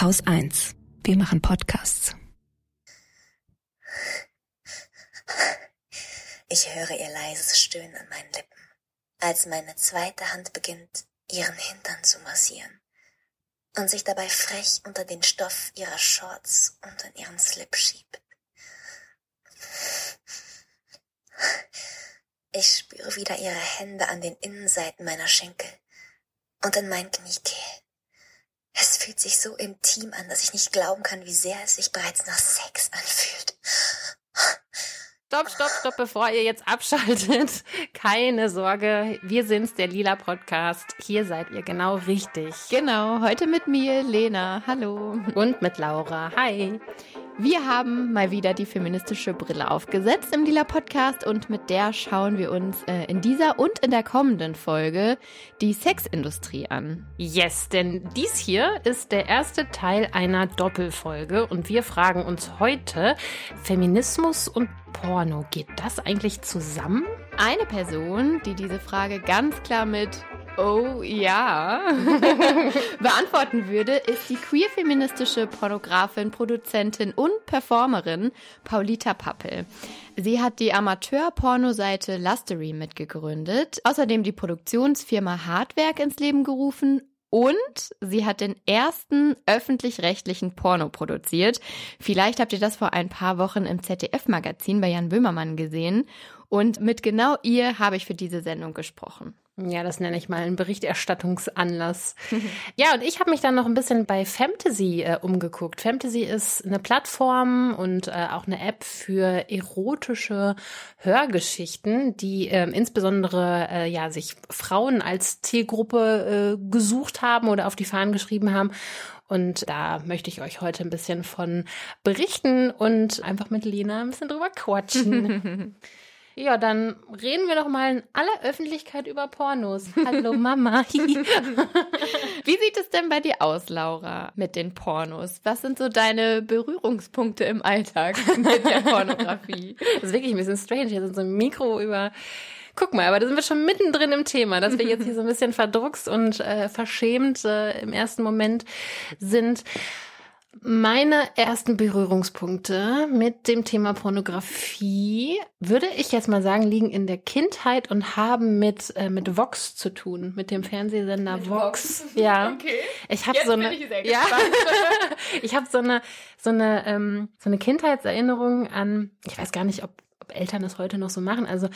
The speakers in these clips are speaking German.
Haus 1. Wir machen Podcasts. Ich höre ihr leises Stöhnen an meinen Lippen, als meine zweite Hand beginnt, ihren Hintern zu massieren und sich dabei frech unter den Stoff ihrer Shorts und in ihren Slip schiebt. Ich spüre wieder ihre Hände an den Innenseiten meiner Schenkel und in mein Kniekehl. Es fühlt sich so intim an, dass ich nicht glauben kann, wie sehr es sich bereits nach Sex anfühlt. Stopp, stopp, stopp, bevor ihr jetzt abschaltet. Keine Sorge, wir sind's, der Lila Podcast. Hier seid ihr genau richtig. Genau, heute mit mir, Lena. Hallo. Und mit Laura. Hi. Wir haben mal wieder die feministische Brille aufgesetzt im Lila Podcast und mit der schauen wir uns äh, in dieser und in der kommenden Folge die Sexindustrie an. Yes, denn dies hier ist der erste Teil einer Doppelfolge und wir fragen uns heute, Feminismus und Porno, geht das eigentlich zusammen? Eine Person, die diese Frage ganz klar mit Oh ja. Beantworten würde, ist die queer-feministische Pornografin, Produzentin und Performerin Paulita Pappel. Sie hat die Amateur-Pornoseite Lustery mitgegründet, außerdem die Produktionsfirma Hardwerk ins Leben gerufen und sie hat den ersten öffentlich-rechtlichen Porno produziert. Vielleicht habt ihr das vor ein paar Wochen im ZDF-Magazin bei Jan Böhmermann gesehen. Und mit genau ihr habe ich für diese Sendung gesprochen. Ja, das nenne ich mal einen Berichterstattungsanlass. ja, und ich habe mich dann noch ein bisschen bei Fantasy äh, umgeguckt. Fantasy ist eine Plattform und äh, auch eine App für erotische Hörgeschichten, die äh, insbesondere ja sich Frauen als Zielgruppe äh, gesucht haben oder auf die Fahnen geschrieben haben. Und da möchte ich euch heute ein bisschen von berichten und einfach mit Lena ein bisschen drüber quatschen. Ja, dann reden wir doch mal in aller Öffentlichkeit über Pornos. Hallo Mama. Wie sieht es denn bei dir aus, Laura, mit den Pornos? Was sind so deine Berührungspunkte im Alltag mit der Pornografie? Das ist wirklich ein bisschen strange, hier sind so ein Mikro über Guck mal, aber da sind wir schon mittendrin im Thema, dass wir jetzt hier so ein bisschen verdruckst und äh, verschämt äh, im ersten Moment sind. Meine ersten Berührungspunkte mit dem Thema Pornografie, würde ich jetzt mal sagen, liegen in der Kindheit und haben mit, äh, mit Vox zu tun, mit dem Fernsehsender mit Vox. Vox. Ja. Okay. Ich habe so eine, ich ja, ich habe so eine, so eine, ähm, so eine Kindheitserinnerung an, ich weiß gar nicht, ob, ob Eltern das heute noch so machen. Also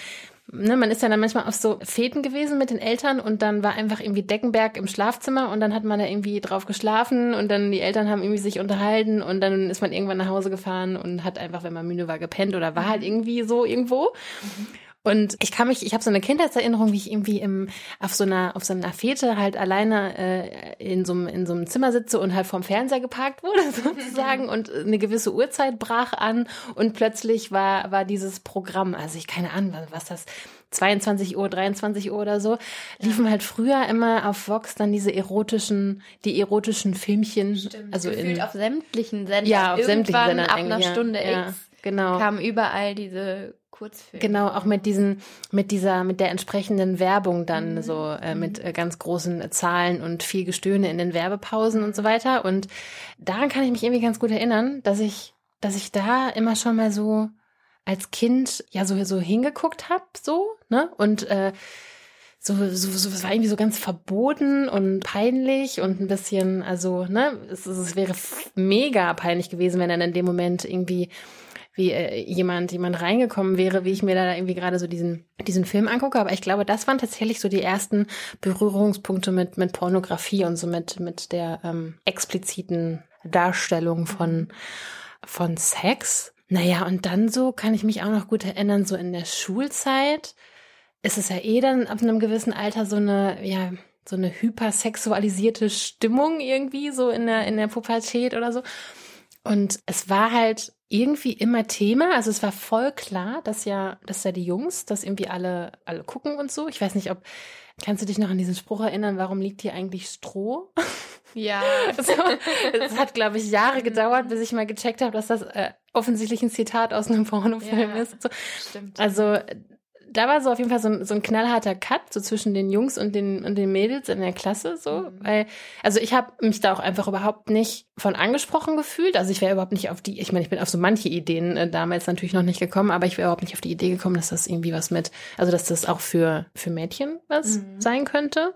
ne, man ist ja dann manchmal auf so Feten gewesen mit den Eltern und dann war einfach irgendwie Deckenberg im Schlafzimmer und dann hat man da irgendwie drauf geschlafen und dann die Eltern haben irgendwie sich unterhalten und dann ist man irgendwann nach Hause gefahren und hat einfach, wenn man müde war, gepennt oder war halt mhm. irgendwie so irgendwo. Mhm. Und ich kann mich, ich habe so eine Kindheitserinnerung, wie ich irgendwie im, auf so einer, auf so einer Fete halt alleine äh, in, so einem, in so einem Zimmer sitze und halt vorm Fernseher geparkt wurde, sozusagen, und eine gewisse Uhrzeit brach an und plötzlich war, war dieses Programm, also ich keine Ahnung, was das 22 Uhr, 23 Uhr oder so, liefen ja. halt früher immer auf Vox dann diese erotischen, die erotischen Filmchen. Stimmt. Also in, auf sämtlichen Sendern. Ja, auf sämtlichen Sendern. Ab einer Stunde ja. X genau. kamen überall diese Kurzfilm. Genau, auch mit diesen, mit dieser, mit der entsprechenden Werbung dann mhm. so äh, mit äh, ganz großen Zahlen und viel Gestöhne in den Werbepausen und so weiter. Und daran kann ich mich irgendwie ganz gut erinnern, dass ich, dass ich da immer schon mal so als Kind ja so so hingeguckt habe, so ne und äh, so, so, so, es war irgendwie so ganz verboten und peinlich und ein bisschen, also, ne, es, es wäre mega peinlich gewesen, wenn dann in dem Moment irgendwie wie äh, jemand, jemand reingekommen wäre, wie ich mir da irgendwie gerade so diesen, diesen Film angucke. Aber ich glaube, das waren tatsächlich so die ersten Berührungspunkte mit, mit Pornografie und so mit, mit der ähm, expliziten Darstellung von, von Sex. Naja, und dann so kann ich mich auch noch gut erinnern, so in der Schulzeit ist es ja eh dann ab einem gewissen Alter so eine, ja, so eine hypersexualisierte Stimmung irgendwie, so in der, in der Pubertät oder so. Und es war halt irgendwie immer Thema. Also es war voll klar, dass ja, dass ja die Jungs das irgendwie alle, alle gucken und so. Ich weiß nicht, ob, kannst du dich noch an diesen Spruch erinnern, warum liegt hier eigentlich Stroh? Ja. so, es hat, glaube ich, Jahre gedauert, bis ich mal gecheckt habe, dass das äh, offensichtlich ein Zitat aus einem Pornofilm ja, ist. So. Stimmt. Also da war so auf jeden Fall so, ein- so ein knallharter Cut so zwischen den Jungs und den und den Mädels in der Klasse so, Mhm. weil also ich habe mich da auch einfach überhaupt nicht von angesprochen gefühlt. Also ich wäre überhaupt nicht auf die, ich meine, ich bin auf so manche Ideen äh, damals natürlich noch nicht gekommen, aber ich wäre überhaupt nicht auf die Idee gekommen, dass das irgendwie was mit, also dass das auch für für Mädchen was Mhm. sein könnte.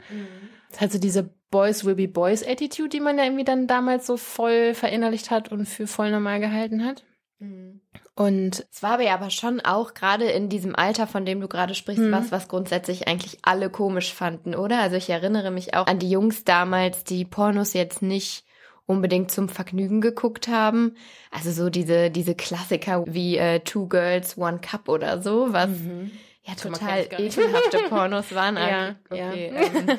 Also diese Boys will be Boys Attitude, die man ja irgendwie dann damals so voll verinnerlicht hat und für voll normal gehalten hat. Und Es war aber ja aber schon auch gerade in diesem Alter, von dem du gerade sprichst, Mhm. was, was grundsätzlich eigentlich alle komisch fanden, oder? Also ich erinnere mich auch an die Jungs damals, die Pornos jetzt nicht unbedingt zum Vergnügen geguckt haben. Also so diese, diese Klassiker wie äh, Two Girls, One Cup oder so, was ja Guck mal, total ekelhafte Pornos waren. Ja, okay. ja. Ähm,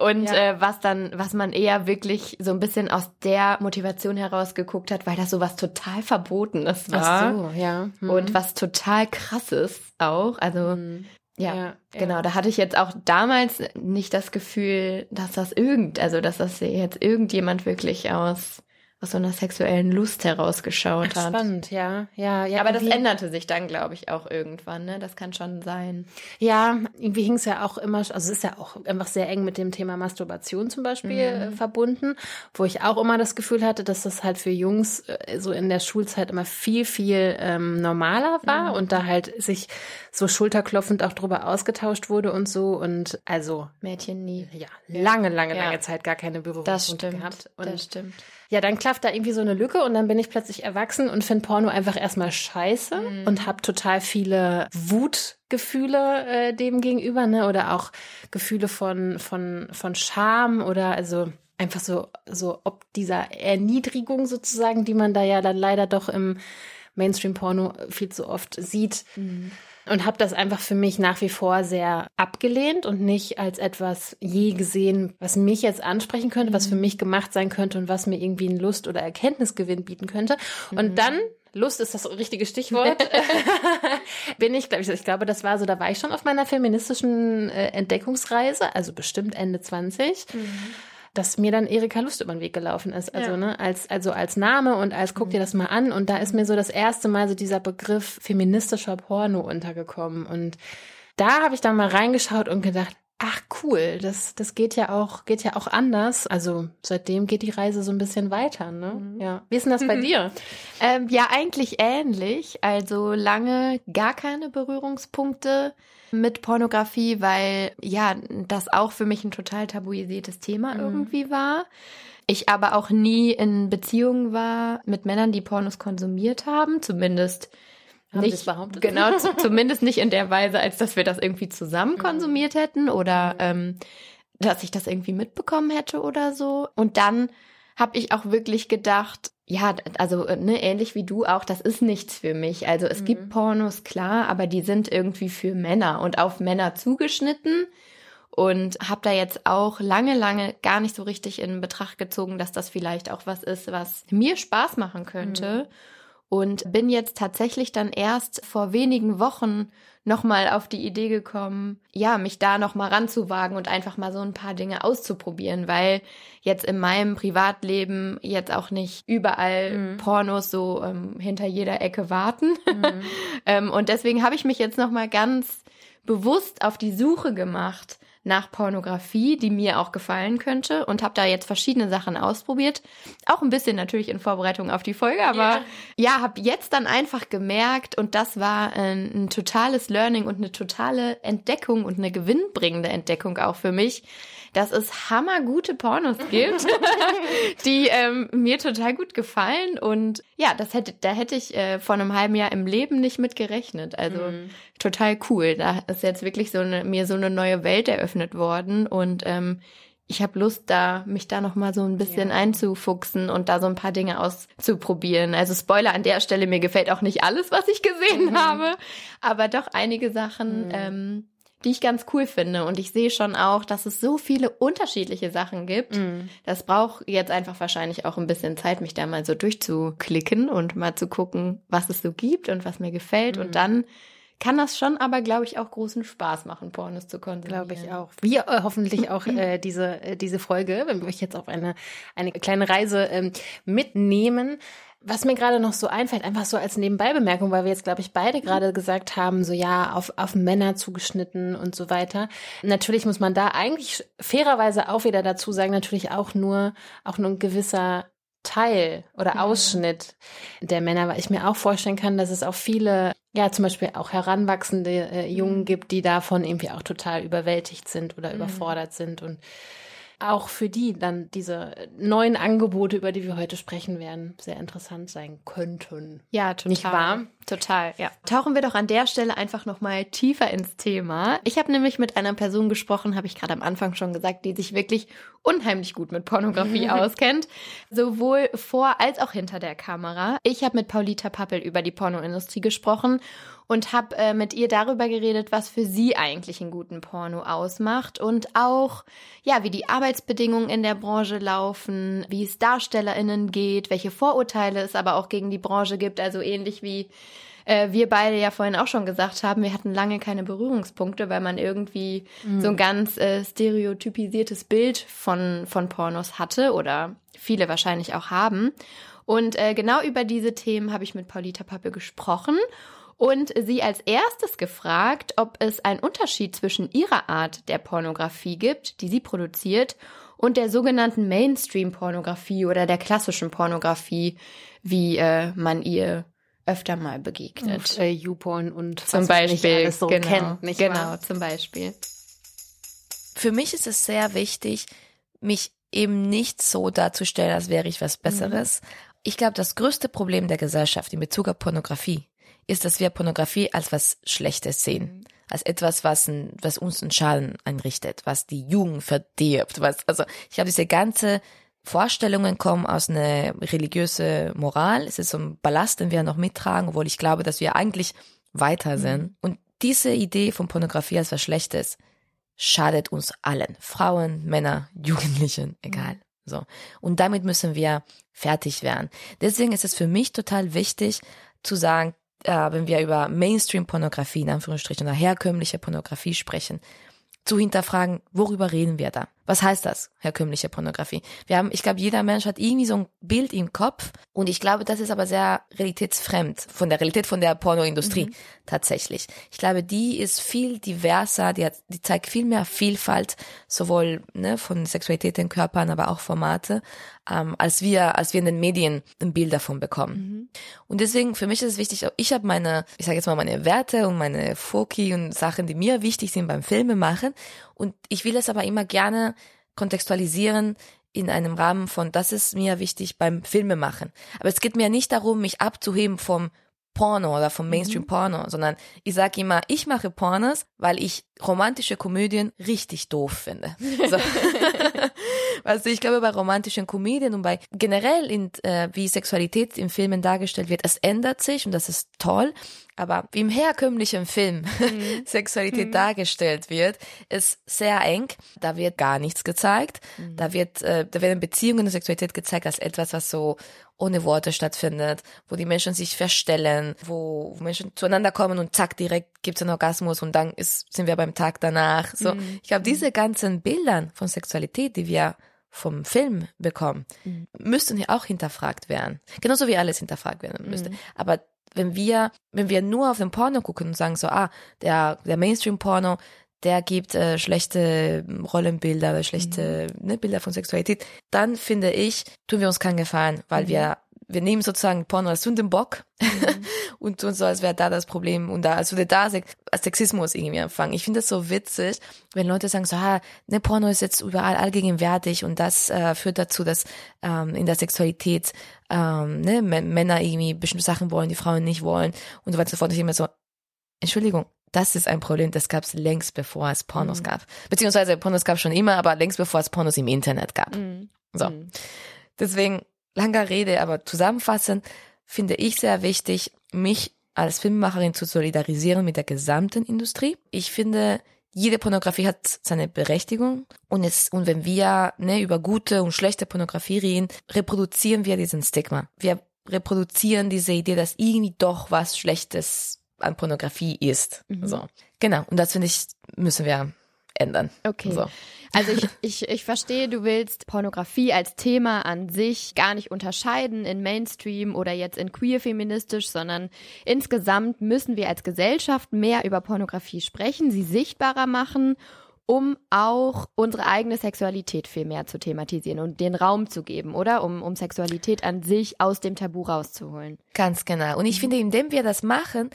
und Ja. äh, was dann, was man eher wirklich so ein bisschen aus der Motivation heraus geguckt hat, weil das sowas total Verbotenes war. ach so, ja. Mhm. Und was total krasses auch. Also, Mhm. ja, ja, genau. ja. Da hatte ich jetzt auch damals nicht das Gefühl, dass das irgend, also dass das jetzt irgendjemand wirklich aus, aus so einer sexuellen Lust herausgeschaut Ach, hat. spannend, ja, ja, ja. Aber das änderte sich dann, glaube ich, auch irgendwann, ne? Das kann schon sein. Ja, irgendwie hing es ja auch immer, also es ist ja auch einfach sehr eng mit dem Thema Masturbation zum Beispiel äh, verbunden, wo ich auch immer das Gefühl hatte, dass das halt für Jungs äh, so in der Schulzeit immer viel, viel ähm, normaler war und da halt sich so schulterklopfend auch drüber ausgetauscht wurde und so und also Mädchen nie. ja, lange, lange, Ja. lange Zeit gar keine Das Berührungspunkte stimmt. gehabt. Und das stimmt. Ja, dann klafft da irgendwie so eine Lücke und dann bin ich plötzlich erwachsen und finde Porno einfach erstmal scheiße Mhm. und habe total viele Wutgefühle äh, dem gegenüber, ne? Oder auch Gefühle von, von, von Scham oder also einfach so, so ob dieser Erniedrigung sozusagen, die man da ja dann leider doch im Mainstream-Porno viel zu oft sieht. Und habe das einfach für mich nach wie vor sehr abgelehnt und nicht als etwas je gesehen, was mich jetzt ansprechen könnte, was für mich gemacht sein könnte und was mir irgendwie einen Lust- oder Erkenntnisgewinn bieten könnte. Und dann, Lust ist das richtige Stichwort, bin ich, glaube ich, ich glaube, das war so, da war ich schon auf meiner feministischen äh, Entdeckungsreise, also bestimmt Ende 20 dass mir dann Erika Lust über den Weg gelaufen ist. Also, Ja. ne, als, also als Name und als guck dir das mal an. Und da ist mir so das erste Mal so dieser Begriff feministischer Porno untergekommen. Und da habe ich dann mal reingeschaut und gedacht, ach cool, das, das geht ja auch, geht ja auch anders. Also seitdem geht die Reise so ein bisschen weiter, ne? Ja. Wie ist denn das bei dir? Ähm, ja, eigentlich ähnlich. Also lange gar keine Berührungspunkte mit Pornografie, weil ja, das auch für mich ein total tabuisiertes Thema irgendwie war. Ich aber auch nie in Beziehungen war mit Männern, die Pornos konsumiert haben, zumindest Haben nicht behauptet? Genau, zumindest nicht in der Weise, als dass wir das irgendwie zusammen konsumiert hätten oder ähm, dass ich das irgendwie mitbekommen hätte oder so. Und dann habe ich auch wirklich gedacht, ja, also äh, ne, ähnlich wie du auch, das ist nichts für mich. Also es gibt Pornos, klar, aber die sind irgendwie für Männer und auf Männer zugeschnitten. Und habe da jetzt auch lange, lange gar nicht so richtig in Betracht gezogen, dass das vielleicht auch was ist, was mir Spaß machen könnte. Und bin jetzt tatsächlich dann erst vor wenigen Wochen nochmal auf die Idee gekommen, ja, mich da nochmal ranzuwagen und einfach mal so ein paar Dinge auszuprobieren, weil jetzt in meinem Privatleben jetzt auch nicht überall Pornos so ähm, hinter jeder Ecke warten. ähm, und deswegen habe ich mich jetzt nochmal ganz bewusst auf die Suche gemacht nach Pornografie, die mir auch gefallen könnte und habe da jetzt verschiedene Sachen ausprobiert. Auch ein bisschen natürlich in Vorbereitung auf die Folge, aber Ja. ja, habe jetzt dann einfach gemerkt und das war ein, ein totales Learning und eine totale Entdeckung und eine gewinnbringende Entdeckung auch für mich, dass es hammergute Pornos gibt, die ähm, mir total gut gefallen und ja, das hätte, da hätte ich äh, vor einem halben Jahr im Leben nicht mit gerechnet. Also total cool. Da ist jetzt wirklich so eine, mir so eine neue Welt eröffnet worden und ähm, ich habe Lust, da mich da noch mal so ein bisschen Ja. einzufuchsen und da so ein paar Dinge auszuprobieren. Also Spoiler an der Stelle, mir gefällt auch nicht alles, was ich gesehen habe, aber doch einige Sachen, ähm, die ich ganz cool finde. Und ich sehe schon auch, dass es so viele unterschiedliche Sachen gibt. Das braucht jetzt einfach wahrscheinlich auch ein bisschen Zeit, mich da mal so durchzuklicken und mal zu gucken, was es so gibt und was mir gefällt. Und dann kann das schon aber, glaube ich, auch großen Spaß machen, Pornos zu konsumieren. Glaube ich auch. Wir äh, hoffentlich auch äh, diese, äh, diese Folge, wenn wir euch jetzt auf eine, eine kleine Reise ähm, mitnehmen. Was mir gerade noch so einfällt, einfach so als Nebenbeibemerkung, weil wir jetzt, glaube ich, beide gerade gesagt haben, so ja, auf, auf Männer zugeschnitten und so weiter. Natürlich muss man da eigentlich fairerweise auch wieder dazu sagen, natürlich auch nur, auch nur ein gewisser Teil oder Mhm. Ausschnitt der Männer, weil ich mir auch vorstellen kann, dass es auch viele, ja, zum Beispiel auch heranwachsende äh, Mhm. Jungen gibt, die davon irgendwie auch total überwältigt sind oder überfordert sind und auch für die dann diese neuen Angebote, über die wir heute sprechen werden, sehr interessant sein könnten. Ja, total. Nicht wahr? Total, ja. Tauchen wir doch an der Stelle einfach nochmal tiefer ins Thema. Ich habe nämlich mit einer Person gesprochen, habe ich gerade am Anfang schon gesagt, die sich wirklich unheimlich gut mit Pornografie auskennt. Sowohl vor als auch hinter der Kamera. Ich habe mit Paulita Pappel über die Pornoindustrie gesprochen und habe äh, mit ihr darüber geredet, was für sie eigentlich einen guten Porno ausmacht und auch, ja, wie die Arbeitsbedingungen in der Branche laufen, wie es DarstellerInnen geht, welche Vorurteile es aber auch gegen die Branche gibt, also ähnlich wie äh, wir beide ja vorhin auch schon gesagt haben, wir hatten lange keine Berührungspunkte, weil man irgendwie so ein ganz äh, stereotypisiertes Bild von, von Pornos hatte oder viele wahrscheinlich auch haben. Und äh, genau über diese Themen habe ich mit Paulita Pappe gesprochen und sie als erstes gefragt, ob es einen Unterschied zwischen ihrer Art der Pornografie gibt, die sie produziert, und der sogenannten Mainstream-Pornografie oder der klassischen Pornografie, wie äh, man ihr öfter mal begegnet. Und, äh, YouPorn und Zum was man nicht Beispiel, alles so genau, kennt, nicht genau, wahr? zum Beispiel. Für mich ist es sehr wichtig, mich eben nicht so darzustellen, als wäre ich was Besseres. Ich glaube, das größte Problem der Gesellschaft in Bezug auf Pornografie ist, dass wir Pornografie als was Schlechtes sehen. Als etwas, was, ein, was uns einen Schaden einrichtet, was die Jugend verdirbt. Was, also ich glaube, diese ganze Vorstellungen kommen aus einer religiöse Moral. Es ist so ein Ballast, den wir noch mittragen, obwohl ich glaube, dass wir eigentlich weiter sind. Und diese Idee von Pornografie als was Schlechtes schadet uns allen. Frauen, Männer, Jugendlichen, egal. So. Und damit müssen wir fertig werden. Deswegen ist es für mich total wichtig zu sagen, äh, wenn wir über Mainstream-Pornografie, in Anführungsstrichen, oder herkömmliche Pornografie sprechen, zu hinterfragen, worüber reden wir da? Was heißt das, herkömmliche Pornografie? Wir haben, ich glaube, jeder Mensch hat irgendwie so ein Bild im Kopf und ich glaube, das ist aber sehr realitätsfremd von der Realität von der Pornoindustrie tatsächlich. Ich glaube, die ist viel diverser, die, hat, die zeigt viel mehr Vielfalt, sowohl ne, von Sexualität in Körpern, aber auch Formate, ähm, als wir, als wir in den Medien ein Bild davon bekommen. Und deswegen, für mich ist es wichtig, ich habe meine, ich sage jetzt mal meine Werte und meine Foki und Sachen, die mir wichtig sind beim Filme machen. Und ich will es aber immer gerne kontextualisieren in einem Rahmen von, das ist mir wichtig beim Filme machen. Aber es geht mir nicht darum, mich abzuheben vom Porno oder vom Mainstream-Porno, sondern ich sage immer, ich mache Pornos, weil ich romantische Komödien richtig doof finde. So. du, ich glaube, bei romantischen Komödien und bei generell, in, äh, wie Sexualität in Filmen dargestellt wird, es ändert sich und das ist toll. Aber wie im herkömmlichen Film Sexualität dargestellt wird, ist sehr eng. Da wird gar nichts gezeigt. Da wird, äh, da werden Beziehungen und Sexualität gezeigt als etwas, was so ohne Worte stattfindet, wo die Menschen sich verstellen, wo, Menschen zueinander kommen und zack, direkt gibt's einen Orgasmus und dann ist, sind wir beim Tag danach. So, ich glaube, diese ganzen Bildern von Sexualität, die wir vom Film bekommen, müssten hier auch hinterfragt werden. Genauso wie alles hinterfragt werden müsste. Aber wenn wir, wenn wir nur auf den Porno gucken und sagen so, ah, der, der Mainstream-Porno, der gibt äh, schlechte Rollenbilder, oder schlechte ne, Bilder von Sexualität, dann finde ich, tun wir uns keinen Gefallen, weil wir wir nehmen sozusagen Porno als Sündenbock und tun so, als wäre da das Problem und da, als würde da als Sexismus irgendwie anfangen. Ich finde das so witzig, wenn Leute sagen so, ah, ne, Porno ist jetzt überall allgegenwärtig und das äh, führt dazu, dass ähm, in der Sexualität ähm, ne, Männer irgendwie bestimmte Sachen wollen, die Frauen nicht wollen und so weiter und so fort. Und ich immer so, Entschuldigung, das ist ein Problem, das gab es längst bevor es Pornos gab. Beziehungsweise Pornos gab schon immer, aber längst bevor es Pornos im Internet gab. So. Deswegen, langer Rede, aber zusammenfassend finde ich sehr wichtig, mich als Filmemacherin zu solidarisieren mit der gesamten Industrie. Ich finde, jede Pornografie hat seine Berechtigung und es, und wenn wir ne, über gute und schlechte Pornografie reden, reproduzieren wir diesen Stigma. Wir reproduzieren diese Idee, dass irgendwie doch was Schlechtes an Pornografie ist. So. Genau. Und das finde ich, müssen wir ändern. Okay. So. Also ich, ich, ich verstehe, du willst Pornografie als Thema an sich gar nicht unterscheiden in Mainstream oder jetzt in queer-feministisch, sondern insgesamt müssen wir als Gesellschaft mehr über Pornografie sprechen, sie sichtbarer machen, um auch unsere eigene Sexualität viel mehr zu thematisieren und den Raum zu geben, oder? Um, um Sexualität an sich aus dem Tabu rauszuholen. Ganz genau. Und ich finde, indem wir das machen,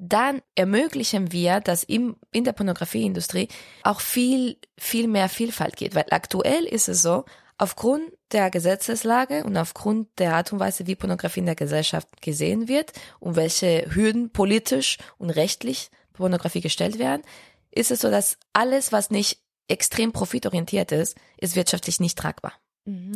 dann ermöglichen wir, dass im, in der Pornografieindustrie auch viel, viel mehr Vielfalt geht. Weil aktuell ist es so, aufgrund der Gesetzeslage und aufgrund der Art und Weise, wie Pornografie in der Gesellschaft gesehen wird und welche Hürden politisch und rechtlich Pornografie gestellt werden, ist es so, dass alles, was nicht extrem profitorientiert ist, ist wirtschaftlich nicht tragbar.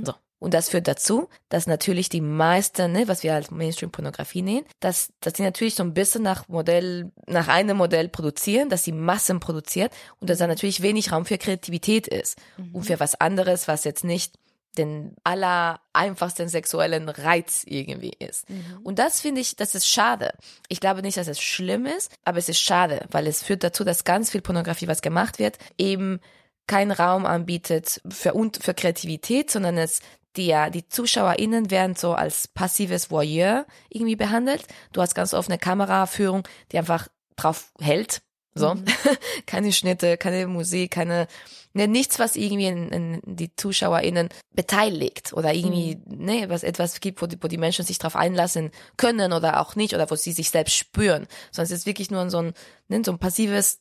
So. Und das führt dazu, dass natürlich die meisten, ne, was wir als Mainstream-Pornografie nennen, dass, dass die natürlich so ein bisschen nach Modell, nach einem Modell produzieren, dass sie Massen produziert und dass da natürlich wenig Raum für Kreativität ist und für was anderes, was jetzt nicht den aller einfachsten sexuellen Reiz irgendwie ist. Und das finde ich, das ist schade. Ich glaube nicht, dass es schlimm ist, aber es ist schade, weil es führt dazu, dass ganz viel Pornografie, was gemacht wird, eben keinen Raum anbietet für, und für Kreativität, sondern es die, die ZuschauerInnen werden so als passives Voyeur irgendwie behandelt. Du hast ganz oft eine Kameraführung, die einfach drauf hält. So. keine Schnitte, keine Musik, keine, ne, nichts, was irgendwie in, in die ZuschauerInnen beteiligt oder irgendwie, ne, was etwas gibt, wo die, wo die Menschen sich drauf einlassen können oder auch nicht oder wo sie sich selbst spüren. Sondern es ist wirklich nur so ein, ne, so ein passives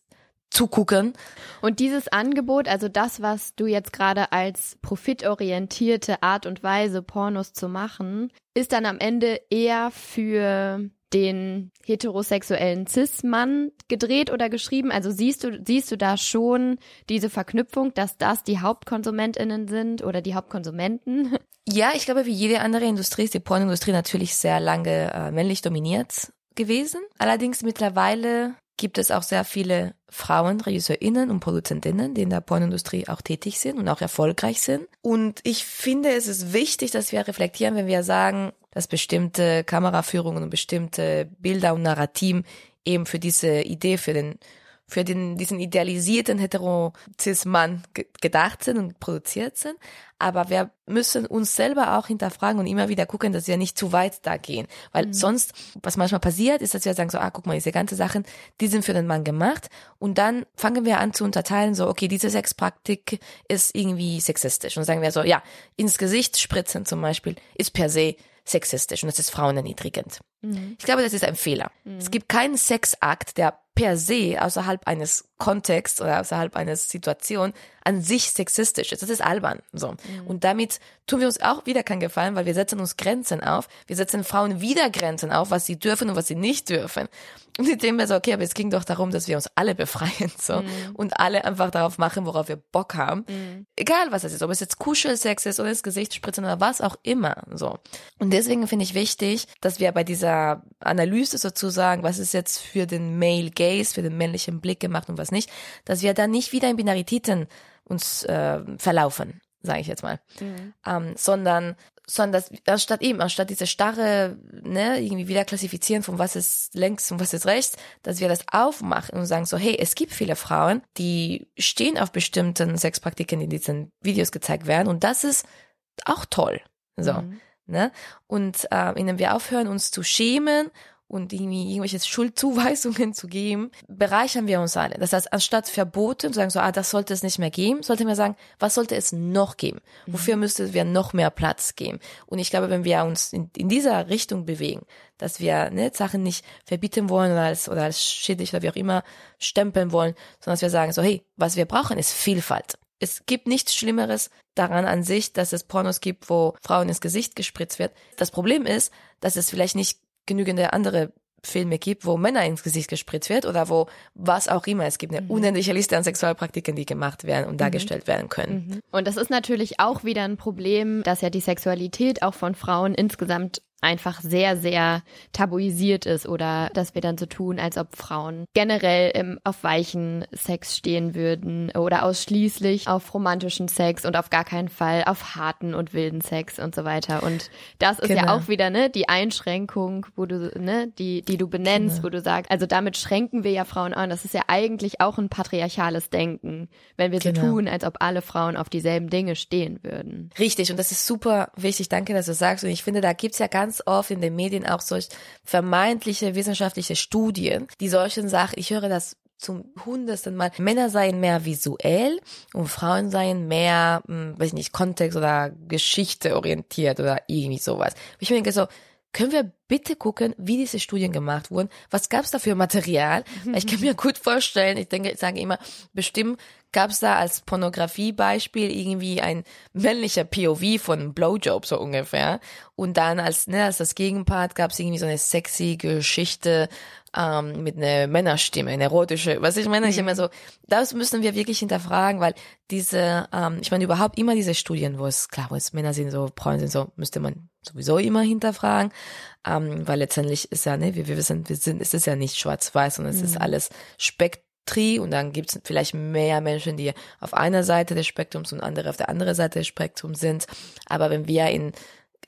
Zugucken. Und dieses Angebot, also das, was du jetzt gerade als profitorientierte Art und Weise, Pornos zu machen, ist dann am Ende eher für den heterosexuellen Cis-Mann gedreht oder geschrieben? Also siehst du, siehst du da schon diese Verknüpfung, dass das die HauptkonsumentInnen sind oder die Hauptkonsumenten? Ja, ich glaube, wie jede andere Industrie ist die Pornindustrie natürlich sehr lange äh, männlich dominiert gewesen. Allerdings mittlerweile gibt es auch sehr viele Frauen, RegisseurInnen und ProduzentInnen, die in der Pornindustrie auch tätig sind und auch erfolgreich sind. Und ich finde, es ist wichtig, dass wir reflektieren, wenn wir sagen, dass bestimmte Kameraführungen und bestimmte Bilder und Narrativen eben für diese Idee, für den für den, diesen idealisierten hetero-cis-Mann ge gedacht sind und produziert sind. Aber wir müssen uns selber auch hinterfragen und immer wieder gucken, dass wir nicht zu weit da gehen. Weil mhm. sonst, was manchmal passiert, ist, dass wir sagen so, ah, guck mal, diese ganze Sachen, die sind für den Mann gemacht. Und dann fangen wir an zu unterteilen, so, okay, diese Sexpraktik ist irgendwie sexistisch. Und sagen wir so, ja, ins Gesicht spritzen zum Beispiel ist per se sexistisch und das ist frauenerniedrigend. Mhm. Ich glaube, das ist ein Fehler. Mhm. Es gibt keinen Sexakt, der per se außerhalb eines Kontexts oder außerhalb einer Situation an sich sexistisch ist. Das ist albern. So. Mhm. Und damit tun wir uns auch wieder keinen Gefallen, weil wir setzen uns Grenzen auf. Wir setzen Frauen wieder Grenzen auf, was sie dürfen und was sie nicht dürfen. Und ich denke mir so, okay, aber es ging doch darum, dass wir uns alle befreien, so. Mhm. Und alle einfach darauf machen, worauf wir Bock haben. Mhm. Egal was es ist, ob es jetzt Kuschelsex ist oder ins Gesicht spritzen oder was auch immer, so. Und deswegen finde ich wichtig, dass wir bei dieser Analyse sozusagen, was ist jetzt für den Male Gaze, für den männlichen Blick gemacht und was nicht, dass wir da nicht wieder in Binaritäten uns äh, verlaufen, sage ich jetzt mal, mhm. ähm, sondern sondern dass anstatt eben, anstatt diese starre, ne, irgendwie wieder klassifizieren von was ist links und was ist rechts, dass wir das aufmachen und sagen so, hey, es gibt viele Frauen, die stehen auf bestimmten Sexpraktiken, die in diesen Videos gezeigt werden und das ist auch toll. So. Mhm. Ne? Und äh, indem wir aufhören, uns zu schämen und irgendwie irgendwelche Schuldzuweisungen zu geben, bereichern wir uns alle. Das heißt, anstatt Verbote zu sagen, so, ah, das sollte es nicht mehr geben, sollte man sagen, was sollte es noch geben? Wofür mhm. müsste wir noch mehr Platz geben? Und ich glaube, wenn wir uns in, in dieser Richtung bewegen, dass wir ne, Sachen nicht verbieten wollen oder als, oder als schädlich oder wie auch immer stempeln wollen, sondern dass wir sagen, so, hey, was wir brauchen, ist Vielfalt. Es gibt nichts Schlimmeres daran an sich, dass es Pornos gibt, wo Frauen ins Gesicht gespritzt wird. Das Problem ist, dass es vielleicht nicht genügende andere Filme gibt, wo Männer ins Gesicht gespritzt wird oder wo was auch immer. Es gibt eine mhm. unendliche Liste an Sexualpraktiken, die gemacht werden und mhm. dargestellt werden können. Mhm. Und das ist natürlich auch wieder ein Problem, dass ja die Sexualität auch von Frauen insgesamt einfach sehr, sehr tabuisiert ist oder dass wir dann so tun, als ob Frauen generell ähm, auf weichen Sex stehen würden oder ausschließlich auf romantischen Sex und auf gar keinen Fall auf harten und wilden Sex und so weiter. Und das ist Genau. ja auch wieder ne die Einschränkung, wo du ne die die du benennst, Genau. wo du sagst, also damit schränken wir ja Frauen an. Das ist ja eigentlich auch ein patriarchales Denken, wenn wir so Genau. tun, als ob alle Frauen auf dieselben Dinge stehen würden. Richtig, und das ist super wichtig. Danke, dass du sagst. Und ich finde, da gibt's ja ganz oft in den Medien auch solch vermeintliche wissenschaftliche Studien, die solchen Sachen, ich höre das zum hundertsten Mal, Männer seien mehr visuell und Frauen seien mehr, hm, weiß ich nicht, Kontext oder Geschichte orientiert oder irgendwie sowas. Ich denke so, können wir bitte gucken, wie diese Studien gemacht wurden? Was gab's da für Material? Weil Ich kann mir gut vorstellen, ich denke, ich sage immer, bestimmt gab's da als Pornografiebeispiel irgendwie ein männlicher POV von Blowjob so ungefähr. Und dann als, ne, als das Gegenpart gab's irgendwie so eine sexy Geschichte ähm, mit einer Männerstimme, eine erotische, was ich meine, ich immer so, das müssen wir wirklich hinterfragen, weil diese, ähm, ich meine überhaupt immer diese Studien, wo es klar, wo es Männer sind so, Frauen sind so, müsste man sowieso immer hinterfragen, ähm, weil letztendlich ist ja, ne, wir, wir wissen, wir sind, es ist ja nicht schwarz-weiß, sondern es ist alles Spektri und dann gibt es vielleicht mehr Menschen, die auf einer Seite des Spektrums und andere auf der anderen Seite des Spektrums sind. Aber wenn wir in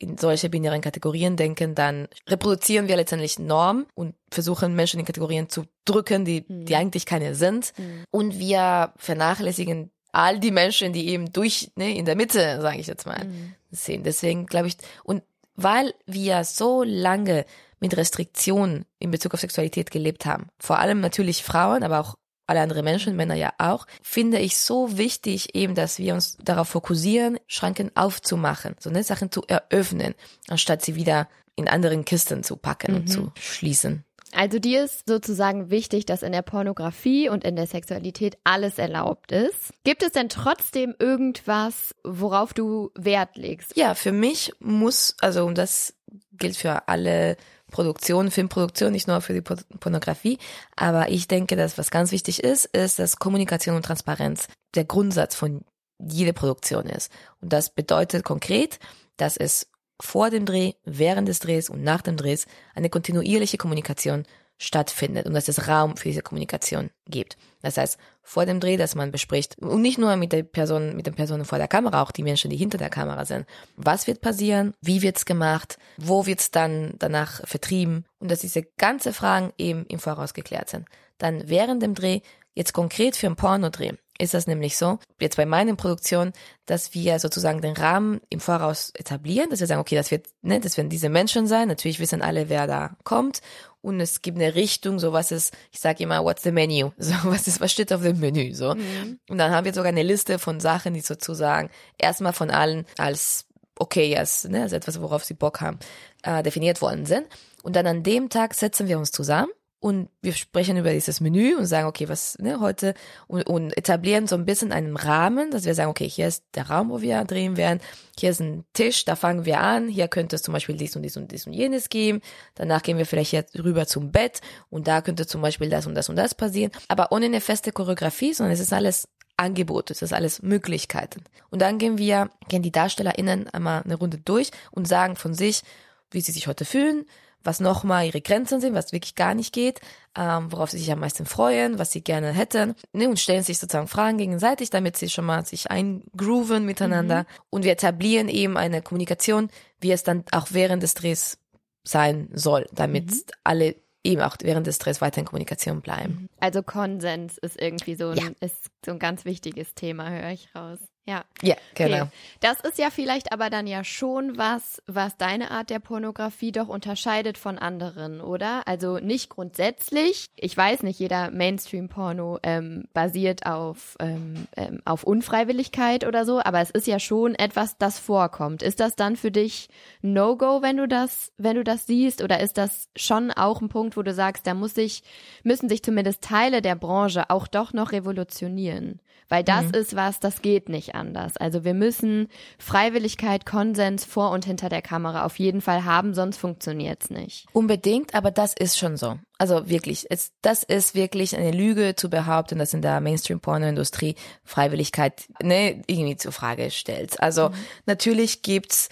in solche binären Kategorien denken, dann reproduzieren wir letztendlich Normen und versuchen Menschen in Kategorien zu drücken, die, die eigentlich keine sind. Und wir vernachlässigen all die Menschen, die eben durch, ne, in der Mitte, sage ich jetzt mal, sehen. Deswegen glaube ich, und weil wir so lange mit Restriktionen in Bezug auf Sexualität gelebt haben, vor allem natürlich Frauen, aber auch alle anderen Menschen, Männer ja auch, finde ich so wichtig eben, dass wir uns darauf fokussieren, Schranken aufzumachen, so ne, Sachen zu eröffnen, anstatt sie wieder in anderen Kisten zu packen und zu schließen. Also dir ist sozusagen wichtig, dass in der Pornografie und in der Sexualität alles erlaubt ist. Gibt es denn trotzdem irgendwas, worauf du Wert legst? Ja, für mich muss, also das gilt für alle Produktionen, Filmproduktion, nicht nur für die Por- Pornografie, aber ich denke, dass was ganz wichtig ist, ist, dass Kommunikation und Transparenz der Grundsatz von jeder Produktion ist. Und das bedeutet konkret, dass es vor dem Dreh, während des Drehs und nach dem Drehs eine kontinuierliche Kommunikation stattfindet und dass es Raum für diese Kommunikation gibt. Das heißt, vor dem Dreh, dass man bespricht, und nicht nur mit der Person, mit den Personen vor der Kamera, auch die Menschen, die hinter der Kamera sind. Was wird passieren? Wie wird's gemacht? Wo wird's dann danach vertrieben? Und dass diese ganze Fragen eben im Voraus geklärt sind. Dann während dem Dreh, jetzt konkret für einen Pornodreh, ist das nämlich so, jetzt bei meinen Produktionen, dass wir sozusagen den Rahmen im Voraus etablieren, dass wir sagen, okay, das wird, ne, das werden diese Menschen sein. Natürlich wissen alle, wer da kommt. Und es gibt eine Richtung, so was ist, ich sage immer, what's the menu? So, was ist, was steht auf dem Menü? So. Und dann haben wir sogar eine Liste von Sachen, die sozusagen erstmal von allen als okay, als, ne, als etwas, worauf sie Bock haben, äh, definiert worden sind. Und dann an dem Tag setzen wir uns zusammen und wir sprechen über dieses Menü und sagen, okay, was ne, heute und, und etablieren so ein bisschen einen Rahmen, dass wir sagen, okay, hier ist der Raum, wo wir drehen werden, hier ist ein Tisch, da fangen wir an, hier könnte es zum Beispiel dies und dies und dies und jenes geben, danach gehen wir vielleicht jetzt rüber zum Bett und da könnte zum Beispiel das und das und das passieren, aber ohne eine feste Choreografie, sondern es ist alles Angebot, es ist alles Möglichkeiten. Und dann gehen wir, gehen die DarstellerInnen einmal eine Runde durch und sagen von sich, wie sie sich heute fühlen, was nochmal ihre Grenzen sind, was wirklich gar nicht geht, ähm, worauf sie sich am meisten freuen, was sie gerne hätten, ne, und stellen sich sozusagen Fragen gegenseitig, damit sie schon mal sich eingrooven miteinander. Und wir etablieren eben eine Kommunikation, wie es dann auch während des Drehs sein soll, damit alle eben auch während des Drehs weiter in Kommunikation bleiben. Also Konsens ist irgendwie so ein, Ja. ist so ein ganz wichtiges Thema, höre ich raus. Ja. Ja, genau. Okay. Das ist ja vielleicht aber dann ja schon was, was deine Art der Pornografie doch unterscheidet von anderen, oder? Also nicht grundsätzlich. Ich weiß nicht, jeder Mainstream-Porno ähm, basiert auf, ähm, ähm, auf Unfreiwilligkeit oder so, aber es ist ja schon etwas, das vorkommt. Ist das dann für dich No-Go, wenn du das, wenn du das siehst, oder ist das schon auch ein Punkt, wo du sagst, da muss sich, müssen sich zumindest Teile der Branche auch doch noch revolutionieren? Weil das ist was, das geht nicht anders. Also wir müssen Freiwilligkeit, Konsens vor und hinter der Kamera auf jeden Fall haben, sonst funktioniert's nicht. Unbedingt, aber das ist schon so. Also wirklich, es, das ist wirklich eine Lüge zu behaupten, dass in der Mainstream-Porno-Industrie Freiwilligkeit ne, irgendwie zur Frage stellt. Also natürlich gibt's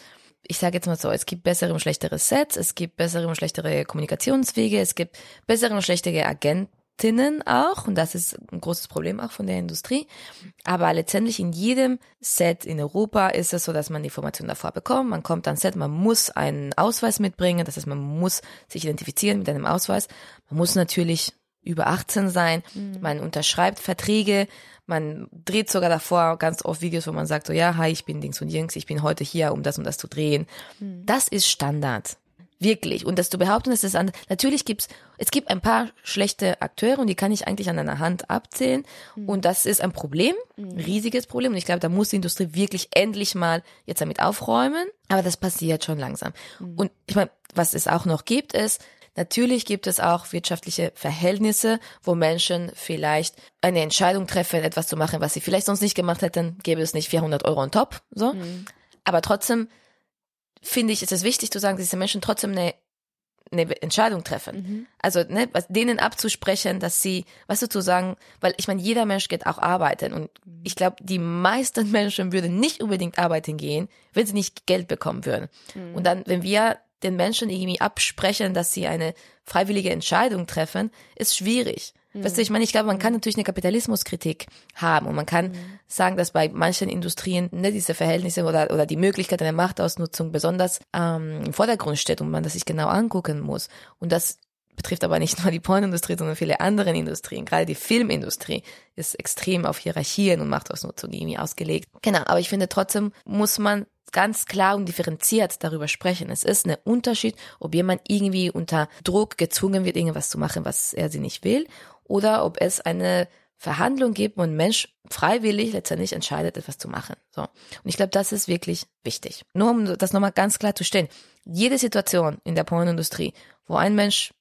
ich sage jetzt mal so, es gibt bessere und schlechtere Sets, es gibt bessere und schlechtere Kommunikationswege, es gibt bessere und schlechtere Agentinnen auch und das ist ein großes Problem auch von der Industrie. Aber letztendlich in jedem Set in Europa ist es so, dass man die Informationen davor bekommt. Man kommt ans Set, man muss einen Ausweis mitbringen, das heißt, man muss sich identifizieren mit einem Ausweis. Man muss natürlich über 18 sein, mhm. man unterschreibt Verträge, man dreht sogar davor ganz oft Videos, wo man sagt so, ja, hi, ich bin Dings und Jings, ich bin heute hier, um das und das zu drehen. Mhm. Das ist Standard. Wirklich. Und dass du behaupten, dass es an, natürlich gibt's, es gibt ein paar schlechte Akteure und die kann ich eigentlich an einer Hand abzählen. Mhm. Und das ist ein Problem, ein riesiges Problem. Und ich glaube, da muss die Industrie wirklich endlich mal jetzt damit aufräumen. Aber das passiert schon langsam. Mhm. Und ich meine, was es auch noch gibt, ist, Natürlich gibt es auch wirtschaftliche Verhältnisse, wo Menschen vielleicht eine Entscheidung treffen, etwas zu machen, was sie vielleicht sonst nicht gemacht hätten, gäbe es nicht 400 Euro on top, so. Mhm. Aber trotzdem finde ich, ist es wichtig zu sagen, dass diese Menschen trotzdem eine, eine Entscheidung treffen. Mhm. Also ne, denen abzusprechen, dass sie, was du zu sagen, weil ich meine, jeder Mensch geht auch arbeiten und mhm. ich glaube, die meisten Menschen würden nicht unbedingt arbeiten gehen, wenn sie nicht Geld bekommen würden. Mhm. Und dann, wenn wir den Menschen irgendwie absprechen, dass sie eine freiwillige Entscheidung treffen, ist schwierig. Mhm. Weißt du, ich meine, ich glaube, man kann natürlich eine Kapitalismuskritik haben und man kann mhm. sagen, dass bei manchen Industrien ne, diese Verhältnisse oder, oder die Möglichkeit einer Machtausnutzung besonders ähm, im Vordergrund steht und man das sich genau angucken muss. Und das betrifft aber nicht nur die Pornindustrie, sondern viele andere Industrien. Gerade die Filmindustrie ist extrem auf Hierarchien und Machtausnutzung irgendwie ausgelegt. Genau, aber ich finde trotzdem muss man ganz klar und differenziert darüber sprechen. Es ist ein Unterschied, ob jemand irgendwie unter Druck gezwungen wird, irgendwas zu machen, was er sie nicht will, oder ob es eine Verhandlung gibt, wo ein Mensch freiwillig letztendlich entscheidet, etwas zu machen. So. Und ich glaube, das ist wirklich wichtig. Nur um das nochmal ganz klar zu stellen. Jede Situation in der Pornindustrie, wo ein Mensch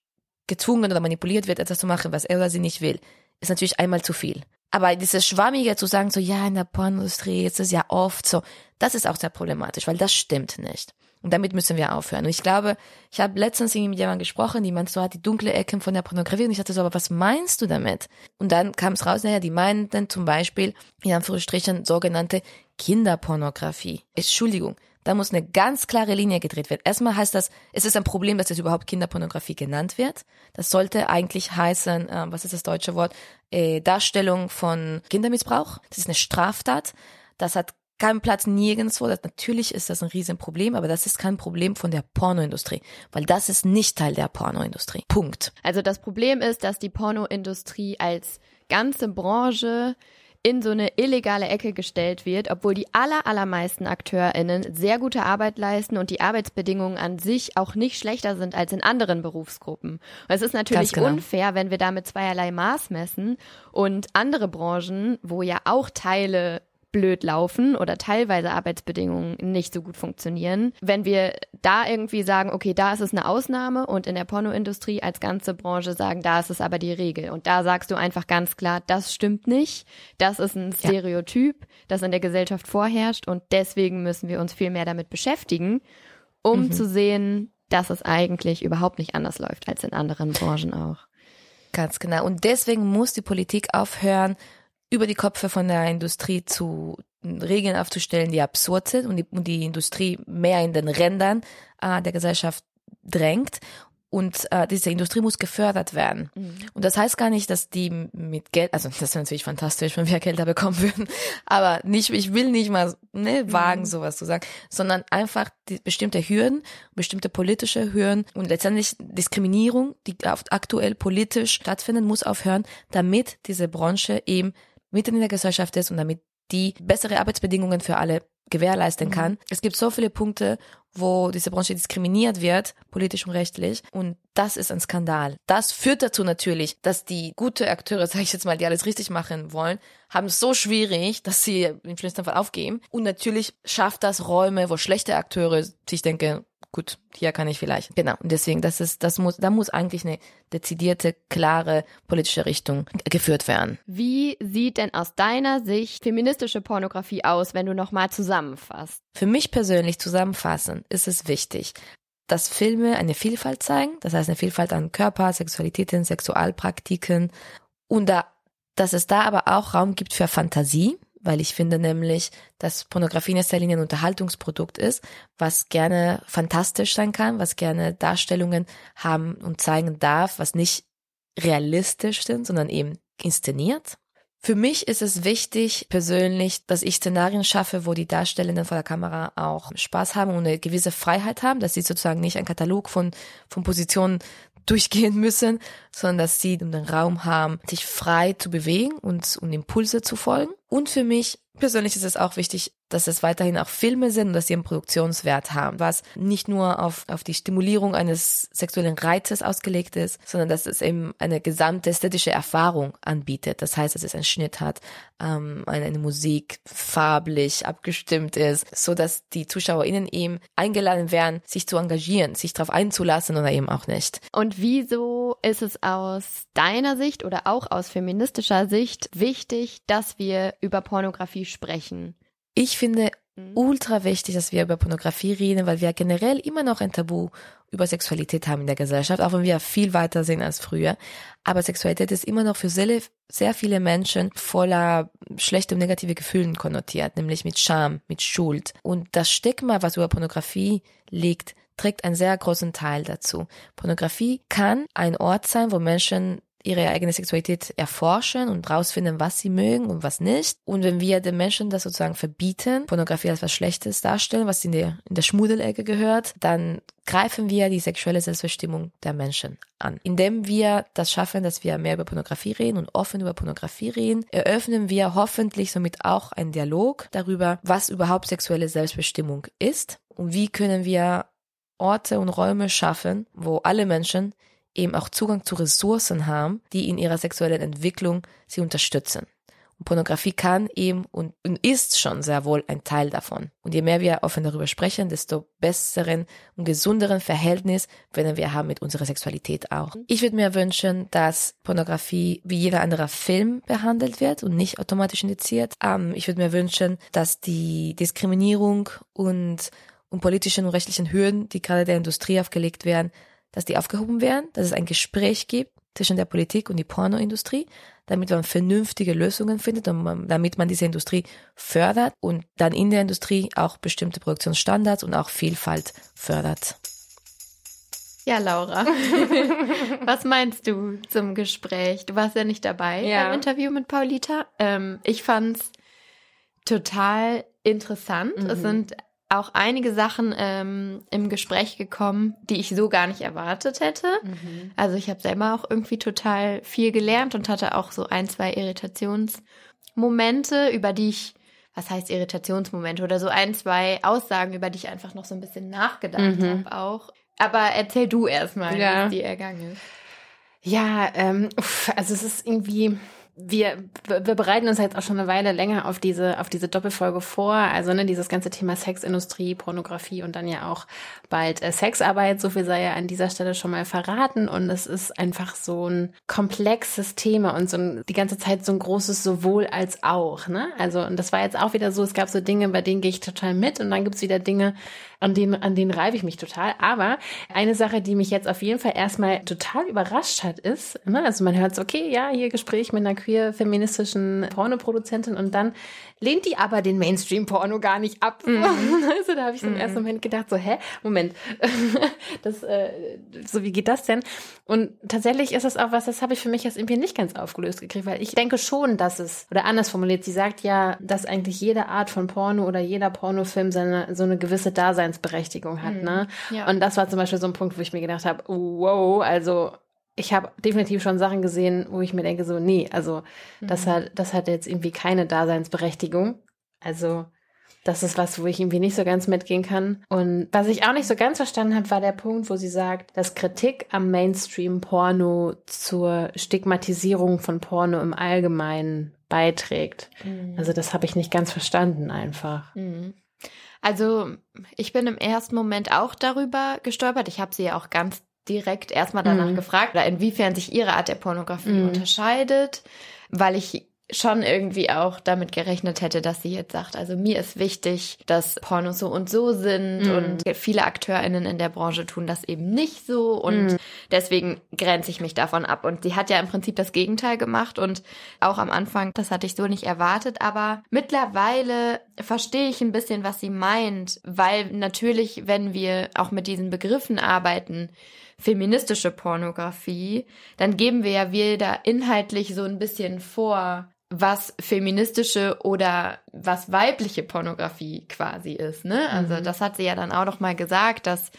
gezwungen oder manipuliert wird, etwas zu machen, was er oder sie nicht will, ist natürlich einmal zu viel. Aber dieses Schwammige zu sagen, so ja, in der Pornindustrie ist es ja oft so, das ist auch sehr problematisch, weil das stimmt nicht. Und damit müssen wir aufhören. Und ich glaube, ich habe letztens irgendwie mit jemandem gesprochen, die meinte so, hat die dunkle Ecken von der Pornografie. Und ich dachte so, aber was meinst du damit? Und dann kam es raus, naja, die meinten zum Beispiel, in Anführungsstrichen, sogenannte Kinderpornografie. Entschuldigung, da muss eine ganz klare Linie gedreht werden. Erstmal heißt das, es ist ein Problem, dass es überhaupt Kinderpornografie genannt wird. Das sollte eigentlich heißen, äh, was ist das deutsche Wort, äh, Darstellung von Kindermissbrauch. Das ist eine Straftat. Das hat keinen Platz nirgendwo. Das, natürlich ist das ein Riesenproblem, aber das ist kein Problem von der Pornoindustrie, weil das ist nicht Teil der Pornoindustrie. Punkt. Also das Problem ist, dass die Pornoindustrie als ganze Branche in so eine illegale Ecke gestellt wird, obwohl die aller, allermeisten AkteurInnen sehr gute Arbeit leisten und die Arbeitsbedingungen an sich auch nicht schlechter sind als in anderen Berufsgruppen. Und es ist natürlich genau. unfair, wenn wir damit zweierlei Maß messen und andere Branchen, wo ja auch Teile blöd laufen oder teilweise Arbeitsbedingungen nicht so gut funktionieren. Wenn wir da irgendwie sagen, okay, da ist es eine Ausnahme und in der Pornoindustrie als ganze Branche sagen, da ist es aber die Regel. Und da sagst du einfach ganz klar, das stimmt nicht. Das ist ein Stereotyp, ja. das in der Gesellschaft vorherrscht und deswegen müssen wir uns viel mehr damit beschäftigen, um mhm. zu sehen, dass es eigentlich überhaupt nicht anders läuft als in anderen Branchen auch. Ganz genau. Und deswegen muss die Politik aufhören, über die Köpfe von der Industrie zu Regeln aufzustellen, die absurd sind und die, und die Industrie mehr in den Rändern äh, der Gesellschaft drängt. Und äh, diese Industrie muss gefördert werden. Mhm. Und das heißt gar nicht, dass die mit Geld, also das wäre natürlich fantastisch, wenn wir Gelder bekommen würden, aber nicht, ich will nicht mal ne, wagen, mhm. sowas zu sagen, sondern einfach die, bestimmte Hürden, bestimmte politische Hürden und letztendlich Diskriminierung, die aktuell politisch stattfinden, muss aufhören, damit diese Branche eben mitten in der Gesellschaft ist und damit die bessere Arbeitsbedingungen für alle gewährleisten mhm. kann. Es gibt so viele Punkte, wo diese Branche diskriminiert wird, politisch und rechtlich. Und das ist ein Skandal. Das führt dazu natürlich, dass die gute Akteure, sage ich jetzt mal, die alles richtig machen wollen, haben es so schwierig, dass sie im schlimmsten Fall aufgeben. Und natürlich schafft das Räume, wo schlechte Akteure sich denken, gut, hier kann ich vielleicht. Genau. Und deswegen, das ist, das muss, da muss eigentlich eine dezidierte, klare politische Richtung geführt werden. Wie sieht denn aus deiner Sicht feministische Pornografie aus, wenn du nochmal zusammenfasst? Für mich persönlich zusammenfassen ist es wichtig, dass Filme eine Vielfalt zeigen, das heißt eine Vielfalt an Körper, Sexualitäten, Sexualpraktiken und da, dass es da aber auch Raum gibt für Fantasie weil ich finde nämlich, dass Pornografie in erster Linie ein Unterhaltungsprodukt ist, was gerne fantastisch sein kann, was gerne Darstellungen haben und zeigen darf, was nicht realistisch sind, sondern eben inszeniert. Für mich ist es wichtig persönlich, dass ich Szenarien schaffe, wo die Darstellenden vor der Kamera auch Spaß haben und eine gewisse Freiheit haben, dass sie sozusagen nicht einen Katalog von, von Positionen durchgehen müssen, sondern dass sie den Raum haben, sich frei zu bewegen und, und Impulse zu folgen. Und für mich persönlich ist es auch wichtig, dass es weiterhin auch Filme sind und dass sie einen Produktionswert haben, was nicht nur auf, auf die Stimulierung eines sexuellen Reizes ausgelegt ist, sondern dass es eben eine gesamte ästhetische Erfahrung anbietet. Das heißt, dass es einen Schnitt hat, ähm, eine, Musik farblich abgestimmt ist, so dass die ZuschauerInnen eben eingeladen werden, sich zu engagieren, sich darauf einzulassen oder eben auch nicht. Und wieso ist es aus deiner Sicht oder auch aus feministischer Sicht wichtig, dass wir über Pornografie sprechen? Ich finde mhm. ultra wichtig, dass wir über Pornografie reden, weil wir generell immer noch ein Tabu über Sexualität haben in der Gesellschaft, auch wenn wir viel weiter sind als früher. Aber Sexualität ist immer noch für sehr, sehr viele Menschen voller schlechte und negative Gefühlen konnotiert, nämlich mit Scham, mit Schuld. Und das Stigma, was über Pornografie liegt, trägt einen sehr großen Teil dazu. Pornografie kann ein Ort sein, wo Menschen ihre eigene Sexualität erforschen und rausfinden, was sie mögen und was nicht. Und wenn wir den Menschen das sozusagen verbieten, Pornografie als was Schlechtes darstellen, was in der, in der Schmuddelecke gehört, dann greifen wir die sexuelle Selbstbestimmung der Menschen an. Indem wir das schaffen, dass wir mehr über Pornografie reden und offen über Pornografie reden, eröffnen wir hoffentlich somit auch einen Dialog darüber, was überhaupt sexuelle Selbstbestimmung ist und wie können wir Orte und Räume schaffen, wo alle Menschen eben auch Zugang zu Ressourcen haben, die in ihrer sexuellen Entwicklung sie unterstützen. Und Pornografie kann eben und, ist schon sehr wohl ein Teil davon. Und je mehr wir offen darüber sprechen, desto besseren und gesunderen Verhältnis werden wir haben mit unserer Sexualität auch. Ich würde mir wünschen, dass Pornografie wie jeder andere Film behandelt wird und nicht automatisch indiziert. Ähm, ich würde mir wünschen, dass die Diskriminierung und und politischen und rechtlichen Hürden, die gerade der Industrie aufgelegt werden, dass die aufgehoben werden, dass es ein Gespräch gibt zwischen der Politik und die Pornoindustrie, damit man vernünftige Lösungen findet und man, damit man diese Industrie fördert und dann in der Industrie auch bestimmte Produktionsstandards und auch Vielfalt fördert. Ja, Laura, was meinst du zum Gespräch? Du warst ja nicht dabei ja. beim Interview mit Paulita. Ähm, ich fand's total interessant. Mhm. Es sind auch einige Sachen ähm, im Gespräch gekommen, die ich so gar nicht erwartet hätte. Mhm. Also ich habe selber auch irgendwie total viel gelernt und hatte auch so ein, zwei Irritationsmomente, über die ich, was heißt Irritationsmomente oder so ein, zwei Aussagen, über die ich einfach noch so ein bisschen nachgedacht mhm. habe auch. Aber erzähl du erstmal, ja. wie die ergangen ist. Ja, ähm, also es ist irgendwie wir, wir bereiten uns jetzt auch schon eine Weile länger auf diese, auf diese Doppelfolge vor. Also ne, dieses ganze Thema Sexindustrie, Pornografie und dann ja auch bald äh, Sexarbeit. So viel sei ja an dieser Stelle schon mal verraten. Und es ist einfach so ein komplexes Thema und so ein, die ganze Zeit so ein großes sowohl als auch. Ne? Also und das war jetzt auch wieder so. Es gab so Dinge, bei denen gehe ich total mit und dann gibt's wieder Dinge, an denen, an denen reibe ich mich total. Aber eine Sache, die mich jetzt auf jeden Fall erstmal total überrascht hat, ist, ne, also man hört so, okay, ja, hier Gespräch mit einer queer feministischen Pornoproduzentin und dann lehnt die aber den Mainstream-Porno gar nicht ab. Mhm. Also da habe ich so im mhm. ersten Moment gedacht, so, hä, Moment, das, äh, so wie geht das denn? Und tatsächlich ist das auch was, das habe ich für mich jetzt irgendwie nicht ganz aufgelöst gekriegt, weil ich denke schon, dass es, oder anders formuliert, sie sagt ja, dass eigentlich jede Art von Porno oder jeder Pornofilm seine, so eine gewisse Daseinsberechtigung hat, mhm. ne? Ja. Und das war zum Beispiel so ein Punkt, wo ich mir gedacht habe, wow, also ich habe definitiv schon Sachen gesehen, wo ich mir denke, so, nee, also mhm. das hat, das hat jetzt irgendwie keine Daseinsberechtigung. Also, das ist was, wo ich irgendwie nicht so ganz mitgehen kann. Und was ich auch nicht so ganz verstanden habe, war der Punkt, wo sie sagt, dass Kritik am Mainstream-Porno zur Stigmatisierung von Porno im Allgemeinen beiträgt. Mhm. Also das habe ich nicht ganz verstanden einfach. Mhm. Also ich bin im ersten Moment auch darüber gestolpert. Ich habe sie ja auch ganz direkt erstmal danach mhm. gefragt, oder inwiefern sich ihre Art der Pornografie mhm. unterscheidet, weil ich schon irgendwie auch damit gerechnet hätte, dass sie jetzt sagt, also mir ist wichtig, dass Pornos so und so sind mhm. und viele AkteurInnen in der Branche tun das eben nicht so und mhm. deswegen grenze ich mich davon ab. Und sie hat ja im Prinzip das Gegenteil gemacht und auch am Anfang, das hatte ich so nicht erwartet, aber mittlerweile verstehe ich ein bisschen, was sie meint, weil natürlich, wenn wir auch mit diesen Begriffen arbeiten, feministische Pornografie, dann geben wir ja wieder inhaltlich so ein bisschen vor, was feministische oder was weibliche Pornografie quasi ist, ne? Also mhm. das hat sie ja dann auch noch mal gesagt, dass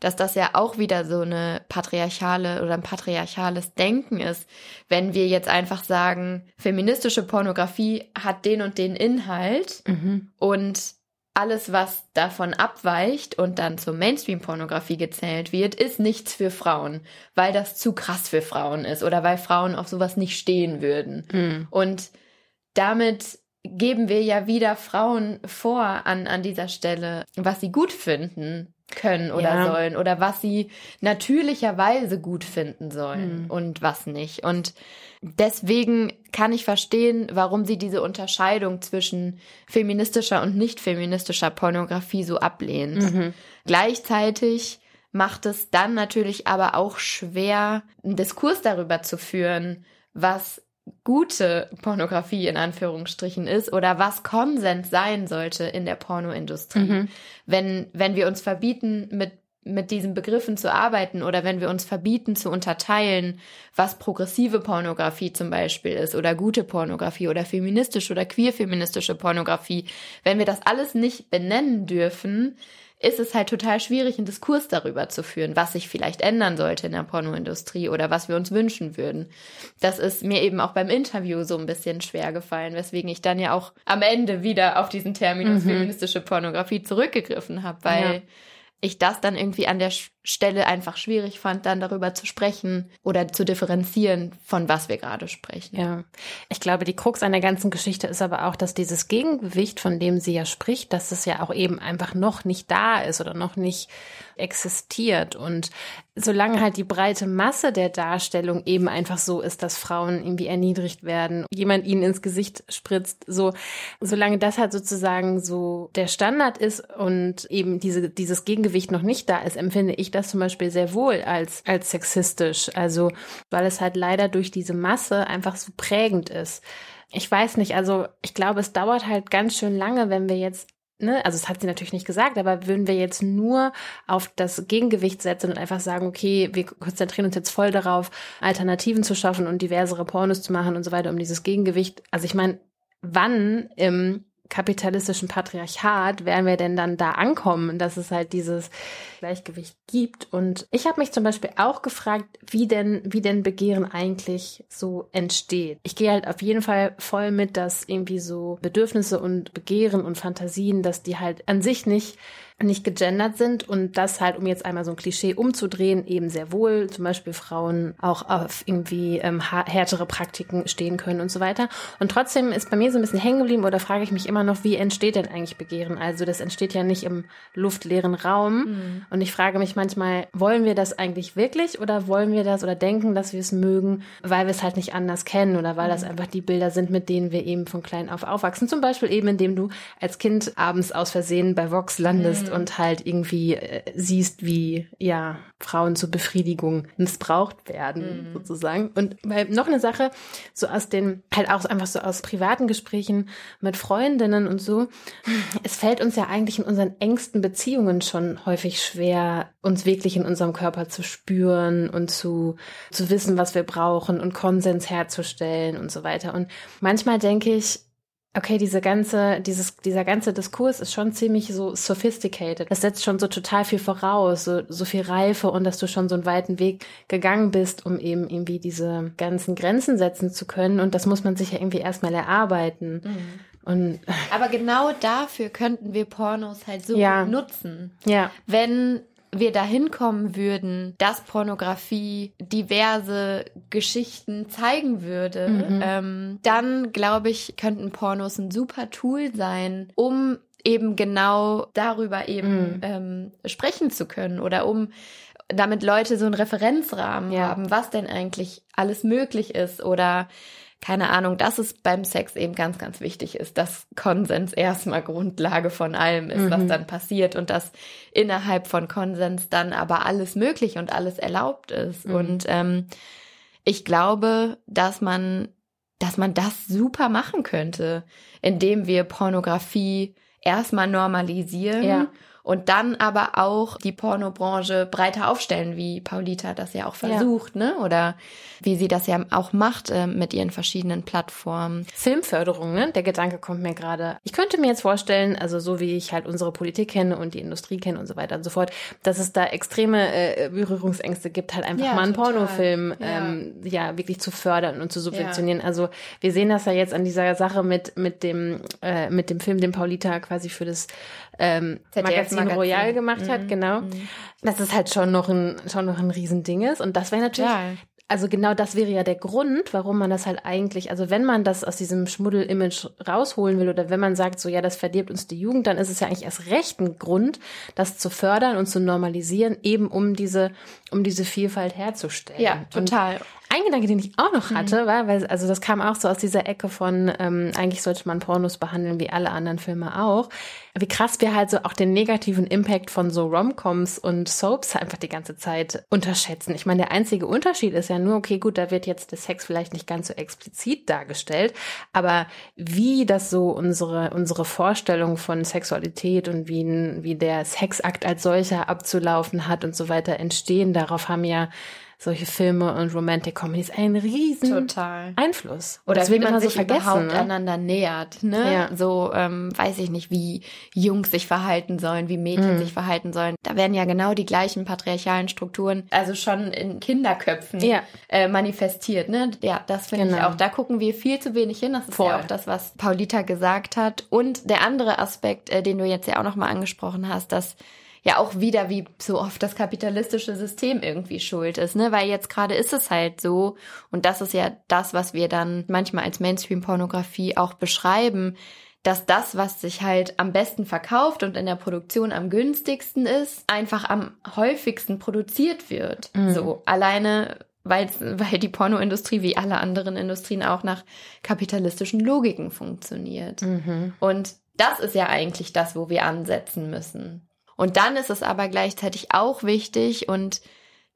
dass das ja auch wieder so eine patriarchale oder ein patriarchales Denken ist, wenn wir jetzt einfach sagen, feministische Pornografie hat den und den Inhalt mhm. und alles, was davon abweicht und dann zur Mainstream-Pornografie gezählt wird, ist nichts für Frauen, weil das zu krass für Frauen ist oder weil Frauen auf sowas nicht stehen würden. Mhm. Und damit geben wir ja wieder Frauen vor an, an dieser Stelle, was sie gut finden können oder ja. sollen oder was sie natürlicherweise gut finden sollen mhm. und was nicht. Und Deswegen kann ich verstehen, warum sie diese Unterscheidung zwischen feministischer und nicht feministischer Pornografie so ablehnt. Mhm. Gleichzeitig macht es dann natürlich aber auch schwer, einen Diskurs darüber zu führen, was gute Pornografie in Anführungsstrichen ist oder was Konsens sein sollte in der Pornoindustrie. Mhm. Wenn, wenn wir uns verbieten, mit mit diesen Begriffen zu arbeiten oder wenn wir uns verbieten zu unterteilen, was progressive Pornografie zum Beispiel ist oder gute Pornografie oder feministische oder queer-feministische Pornografie, wenn wir das alles nicht benennen dürfen, ist es halt total schwierig, einen Diskurs darüber zu führen, was sich vielleicht ändern sollte in der Pornoindustrie oder was wir uns wünschen würden. Das ist mir eben auch beim Interview so ein bisschen schwer gefallen, weswegen ich dann ja auch am Ende wieder auf diesen Terminus mhm. feministische Pornografie zurückgegriffen habe, weil ja ich das dann irgendwie an der Stelle einfach schwierig fand, dann darüber zu sprechen oder zu differenzieren, von was wir gerade sprechen. Ja, ich glaube, die Krux an der ganzen Geschichte ist aber auch, dass dieses Gegengewicht, von dem sie ja spricht, dass es ja auch eben einfach noch nicht da ist oder noch nicht existiert. Und solange halt die breite Masse der Darstellung eben einfach so ist, dass Frauen irgendwie erniedrigt werden, jemand ihnen ins Gesicht spritzt, so, solange das halt sozusagen so der Standard ist und eben diese, dieses Gegengewicht noch nicht da ist, empfinde ich das zum Beispiel sehr wohl als, als sexistisch. Also, weil es halt leider durch diese Masse einfach so prägend ist. Ich weiß nicht, also ich glaube, es dauert halt ganz schön lange, wenn wir jetzt ne, also das hat sie natürlich nicht gesagt, aber würden wir jetzt nur auf das Gegengewicht setzen und einfach sagen, okay, wir konzentrieren uns jetzt voll darauf, Alternativen zu schaffen und diversere Pornos zu machen und so weiter, um dieses Gegengewicht, also ich meine, wann im kapitalistischen Patriarchat werden wir denn dann da ankommen, dass es halt dieses Gleichgewicht gibt. Und ich habe mich zum Beispiel auch gefragt, wie denn, wie denn Begehren eigentlich so entsteht. Ich gehe halt auf jeden Fall voll mit, dass irgendwie so Bedürfnisse und Begehren und Fantasien, dass die halt an sich nicht nicht gegendert sind und das halt, um jetzt einmal so ein Klischee umzudrehen, eben sehr wohl zum Beispiel Frauen auch auf irgendwie ähm, härtere Praktiken stehen können und so weiter. Und trotzdem ist bei mir so ein bisschen hängen geblieben oder frage ich mich immer noch, wie entsteht denn eigentlich Begehren? Also das entsteht ja nicht im luftleeren Raum. Mhm. Und ich frage mich manchmal, wollen wir das eigentlich wirklich oder wollen wir das oder denken, dass wir es mögen, weil wir es halt nicht anders kennen oder weil mhm. das einfach die Bilder sind, mit denen wir eben von klein auf aufwachsen. Zum Beispiel eben, indem du als Kind abends aus Versehen bei Vox landest mhm. Und halt irgendwie äh, siehst, wie ja Frauen zur Befriedigung missbraucht werden, mhm. sozusagen. Und weil noch eine Sache, so aus den, halt auch einfach so aus privaten Gesprächen mit Freundinnen und so, es fällt uns ja eigentlich in unseren engsten Beziehungen schon häufig schwer, uns wirklich in unserem Körper zu spüren und zu, zu wissen, was wir brauchen und Konsens herzustellen und so weiter. Und manchmal denke ich, Okay, diese ganze, dieses, dieser ganze Diskurs ist schon ziemlich so sophisticated. Das setzt schon so total viel voraus, so, so viel Reife und dass du schon so einen weiten Weg gegangen bist, um eben irgendwie diese ganzen Grenzen setzen zu können. Und das muss man sich ja irgendwie erstmal erarbeiten. Mhm. Und Aber genau dafür könnten wir Pornos halt so ja. nutzen. Ja. Wenn wir dahin kommen würden, dass Pornografie diverse Geschichten zeigen würde, mhm. ähm, dann glaube ich, könnten Pornos ein super Tool sein, um eben genau darüber eben mhm. ähm, sprechen zu können oder um damit Leute so einen Referenzrahmen ja. haben, was denn eigentlich alles möglich ist oder keine Ahnung, dass es beim Sex eben ganz, ganz wichtig ist, dass Konsens erstmal Grundlage von allem ist, mhm. was dann passiert und dass innerhalb von Konsens dann aber alles möglich und alles erlaubt ist. Mhm. Und ähm, ich glaube, dass man, dass man das super machen könnte, indem wir Pornografie erstmal normalisieren. Ja und dann aber auch die Pornobranche breiter aufstellen, wie Paulita das ja auch versucht, ja. ne? Oder wie sie das ja auch macht äh, mit ihren verschiedenen Plattformen. Filmförderung, ne? Der Gedanke kommt mir gerade. Ich könnte mir jetzt vorstellen, also so wie ich halt unsere Politik kenne und die Industrie kenne und so weiter und so fort, dass es da extreme äh, Berührungsängste gibt, halt einfach ja, mal einen total. Pornofilm ja. Ähm, ja wirklich zu fördern und zu subventionieren. Also wir sehen das ja jetzt an dieser Sache mit mit dem äh, mit dem Film, den Paulita quasi für das ähm, Magazin, Magazin Royal gemacht mhm. hat, genau. Mhm. Dass es halt schon noch ein, schon noch ein Riesending ist. Und das wäre natürlich, also genau das wäre ja der Grund, warum man das halt eigentlich, also wenn man das aus diesem Schmuddel-Image rausholen will oder wenn man sagt, so ja, das verdirbt uns die Jugend, dann ist es ja eigentlich erst recht ein Grund, das zu fördern und zu normalisieren, eben um diese, um diese Vielfalt herzustellen. Ja, total. Und ein Gedanke, den ich auch noch hatte, mhm. war, weil, also das kam auch so aus dieser Ecke von, ähm, eigentlich sollte man Pornos behandeln wie alle anderen Filme auch. Wie krass wir halt so auch den negativen Impact von so Romcoms und Soaps einfach die ganze Zeit unterschätzen. Ich meine, der einzige Unterschied ist ja nur, okay, gut, da wird jetzt der Sex vielleicht nicht ganz so explizit dargestellt, aber wie das so unsere, unsere Vorstellung von Sexualität und wie, wie der Sexakt als solcher abzulaufen hat und so weiter entstehen, darauf haben ja solche Filme und Romantic Comedies einen riesen Total. Einfluss. Oder wie man so sich überhaupt ne? einander nähert. Ne? Ja. So ähm, weiß ich nicht, wie Jungs sich verhalten sollen, wie Mädchen mhm. sich verhalten sollen. Da werden ja genau die gleichen patriarchalen Strukturen, also schon in Kinderköpfen ja. äh, manifestiert. Ne? Ja, das finde genau. ich auch. Da gucken wir viel zu wenig hin. Das ist Voll. ja auch das, was Paulita gesagt hat. Und der andere Aspekt, äh, den du jetzt ja auch nochmal angesprochen hast, dass ja auch wieder wie so oft das kapitalistische System irgendwie schuld ist, ne? Weil jetzt gerade ist es halt so und das ist ja das, was wir dann manchmal als Mainstream-Pornografie auch beschreiben, dass das, was sich halt am besten verkauft und in der Produktion am günstigsten ist, einfach am häufigsten produziert wird. Mhm. So alleine weil, weil die Pornoindustrie wie alle anderen Industrien auch nach kapitalistischen Logiken funktioniert. Mhm. Und das ist ja eigentlich das, wo wir ansetzen müssen. Und dann ist es aber gleichzeitig auch wichtig und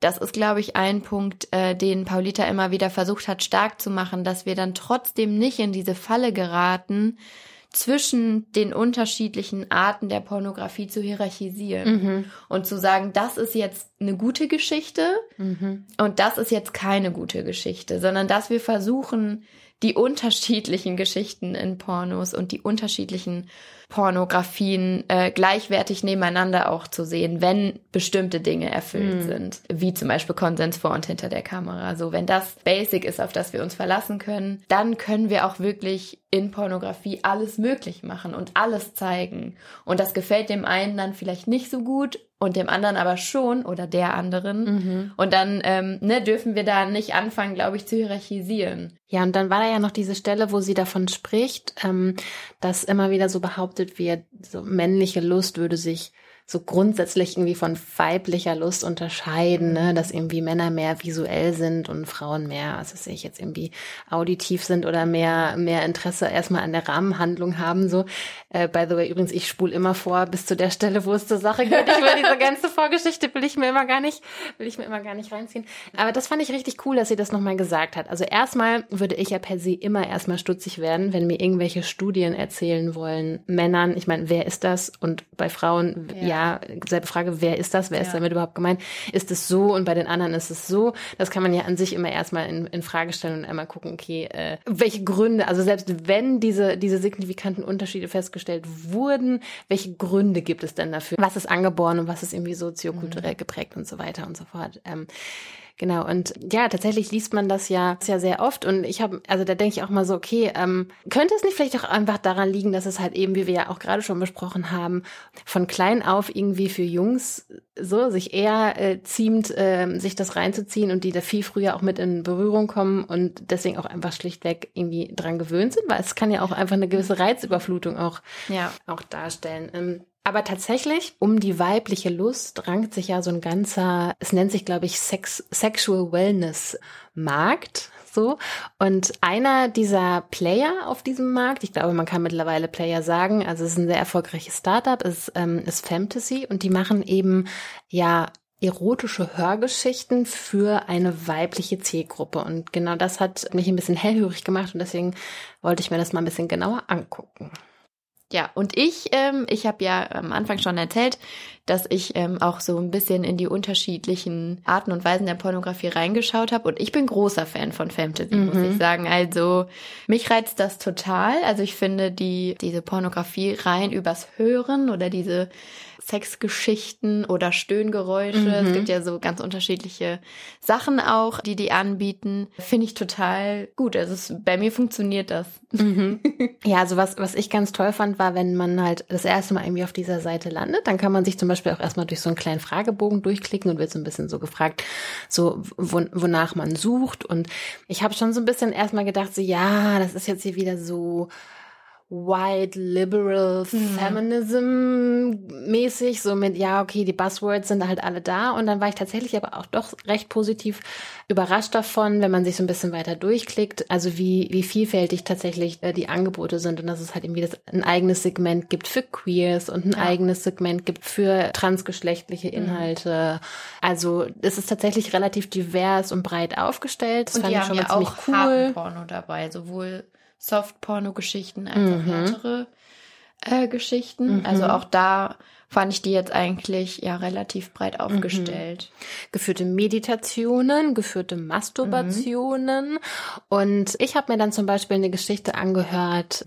das ist, glaube ich, ein Punkt, äh, den Paulita immer wieder versucht hat, stark zu machen, dass wir dann trotzdem nicht in diese Falle geraten, zwischen den unterschiedlichen Arten der Pornografie zu hierarchisieren mhm. und zu sagen, das ist jetzt eine gute Geschichte mhm. und das ist jetzt keine gute Geschichte, sondern dass wir versuchen, die unterschiedlichen Geschichten in Pornos und die unterschiedlichen Pornografien äh, gleichwertig nebeneinander auch zu sehen, wenn bestimmte Dinge erfüllt mhm. sind, wie zum Beispiel Konsens vor und hinter der Kamera. So, wenn das Basic ist, auf das wir uns verlassen können, dann können wir auch wirklich in Pornografie alles möglich machen und alles zeigen. Und das gefällt dem einen dann vielleicht nicht so gut und dem anderen aber schon oder der anderen. Mhm. Und dann ähm, ne, dürfen wir da nicht anfangen, glaube ich, zu hierarchisieren. Ja, und dann war da ja noch diese Stelle, wo sie davon spricht, ähm, dass immer wieder so behauptet wird, so männliche Lust würde sich so grundsätzlich irgendwie von weiblicher Lust unterscheiden, ne? dass irgendwie Männer mehr visuell sind und Frauen mehr, was weiß ich, jetzt irgendwie auditiv sind oder mehr, mehr Interesse erstmal an der Rahmenhandlung haben, so. Äh, by the way, übrigens, ich spule immer vor bis zu der Stelle, wo es zur Sache geht. Ich will diese ganze Vorgeschichte will ich mir immer gar nicht, will ich mir immer gar nicht reinziehen. Aber das fand ich richtig cool, dass sie das nochmal gesagt hat. Also erstmal würde ich ja per se immer erstmal stutzig werden, wenn mir irgendwelche Studien erzählen wollen, Männern, ich meine, wer ist das? Und bei Frauen, ja, ja ja, selbe Frage, wer ist das? Wer ist damit überhaupt gemeint? Ist es so und bei den anderen ist es so? Das kann man ja an sich immer erstmal in, in Frage stellen und einmal gucken, okay, äh, welche Gründe, also selbst wenn diese, diese signifikanten Unterschiede festgestellt wurden, welche Gründe gibt es denn dafür? Was ist angeboren und was ist irgendwie soziokulturell mhm. geprägt und so weiter und so fort? Ähm, Genau, und ja, tatsächlich liest man das ja, ja sehr oft. Und ich habe, also da denke ich auch mal so, okay, ähm, könnte es nicht vielleicht auch einfach daran liegen, dass es halt eben, wie wir ja auch gerade schon besprochen haben, von klein auf irgendwie für Jungs so sich eher äh, ziemt, äh, sich das reinzuziehen und die da viel früher auch mit in Berührung kommen und deswegen auch einfach schlichtweg irgendwie dran gewöhnt sind, weil es kann ja auch einfach eine gewisse Reizüberflutung auch, ja. auch darstellen. Ähm, aber tatsächlich, um die weibliche Lust rankt sich ja so ein ganzer, es nennt sich, glaube ich, Sex, Sexual Wellness Markt So. Und einer dieser Player auf diesem Markt, ich glaube, man kann mittlerweile Player sagen, also es ist ein sehr erfolgreiches Startup, ist, ähm, ist Fantasy und die machen eben ja erotische Hörgeschichten für eine weibliche Zielgruppe. Und genau das hat mich ein bisschen hellhörig gemacht und deswegen wollte ich mir das mal ein bisschen genauer angucken. Ja, und ich, ähm, ich habe ja am Anfang schon erzählt, dass ich ähm, auch so ein bisschen in die unterschiedlichen Arten und Weisen der Pornografie reingeschaut habe. Und ich bin großer Fan von Fantasy, mhm. muss ich sagen. Also mich reizt das total. Also ich finde die diese Pornografie rein übers Hören oder diese Sexgeschichten oder Stöhngeräusche. Mhm. Es gibt ja so ganz unterschiedliche Sachen auch, die die anbieten. Finde ich total gut. Also es, bei mir funktioniert das. Mhm. Ja, also was, was ich ganz toll fand, war, wenn man halt das erste Mal irgendwie auf dieser Seite landet, dann kann man sich zum Beispiel auch erstmal durch so einen kleinen Fragebogen durchklicken und wird so ein bisschen so gefragt, so wonach man sucht. Und ich habe schon so ein bisschen erstmal gedacht, so ja, das ist jetzt hier wieder so white liberal mhm. feminism mäßig, so mit, ja, okay, die Buzzwords sind halt alle da. Und dann war ich tatsächlich aber auch doch recht positiv überrascht davon, wenn man sich so ein bisschen weiter durchklickt, also wie, wie vielfältig tatsächlich äh, die Angebote sind und dass es halt irgendwie das, ein eigenes Segment gibt für Queers und ein ja. eigenes Segment gibt für transgeschlechtliche mhm. Inhalte. Mhm. Also es ist tatsächlich relativ divers und breit aufgestellt. Das und fand ich schon mal ziemlich cool. Dabei, sowohl Soft-Porno-Geschichten als auch mhm. härtere äh, Geschichten. Mhm. Also auch da fand ich die jetzt eigentlich ja relativ breit aufgestellt. Mhm. Geführte Meditationen, geführte Masturbationen. Mhm. Und ich habe mir dann zum Beispiel eine Geschichte angehört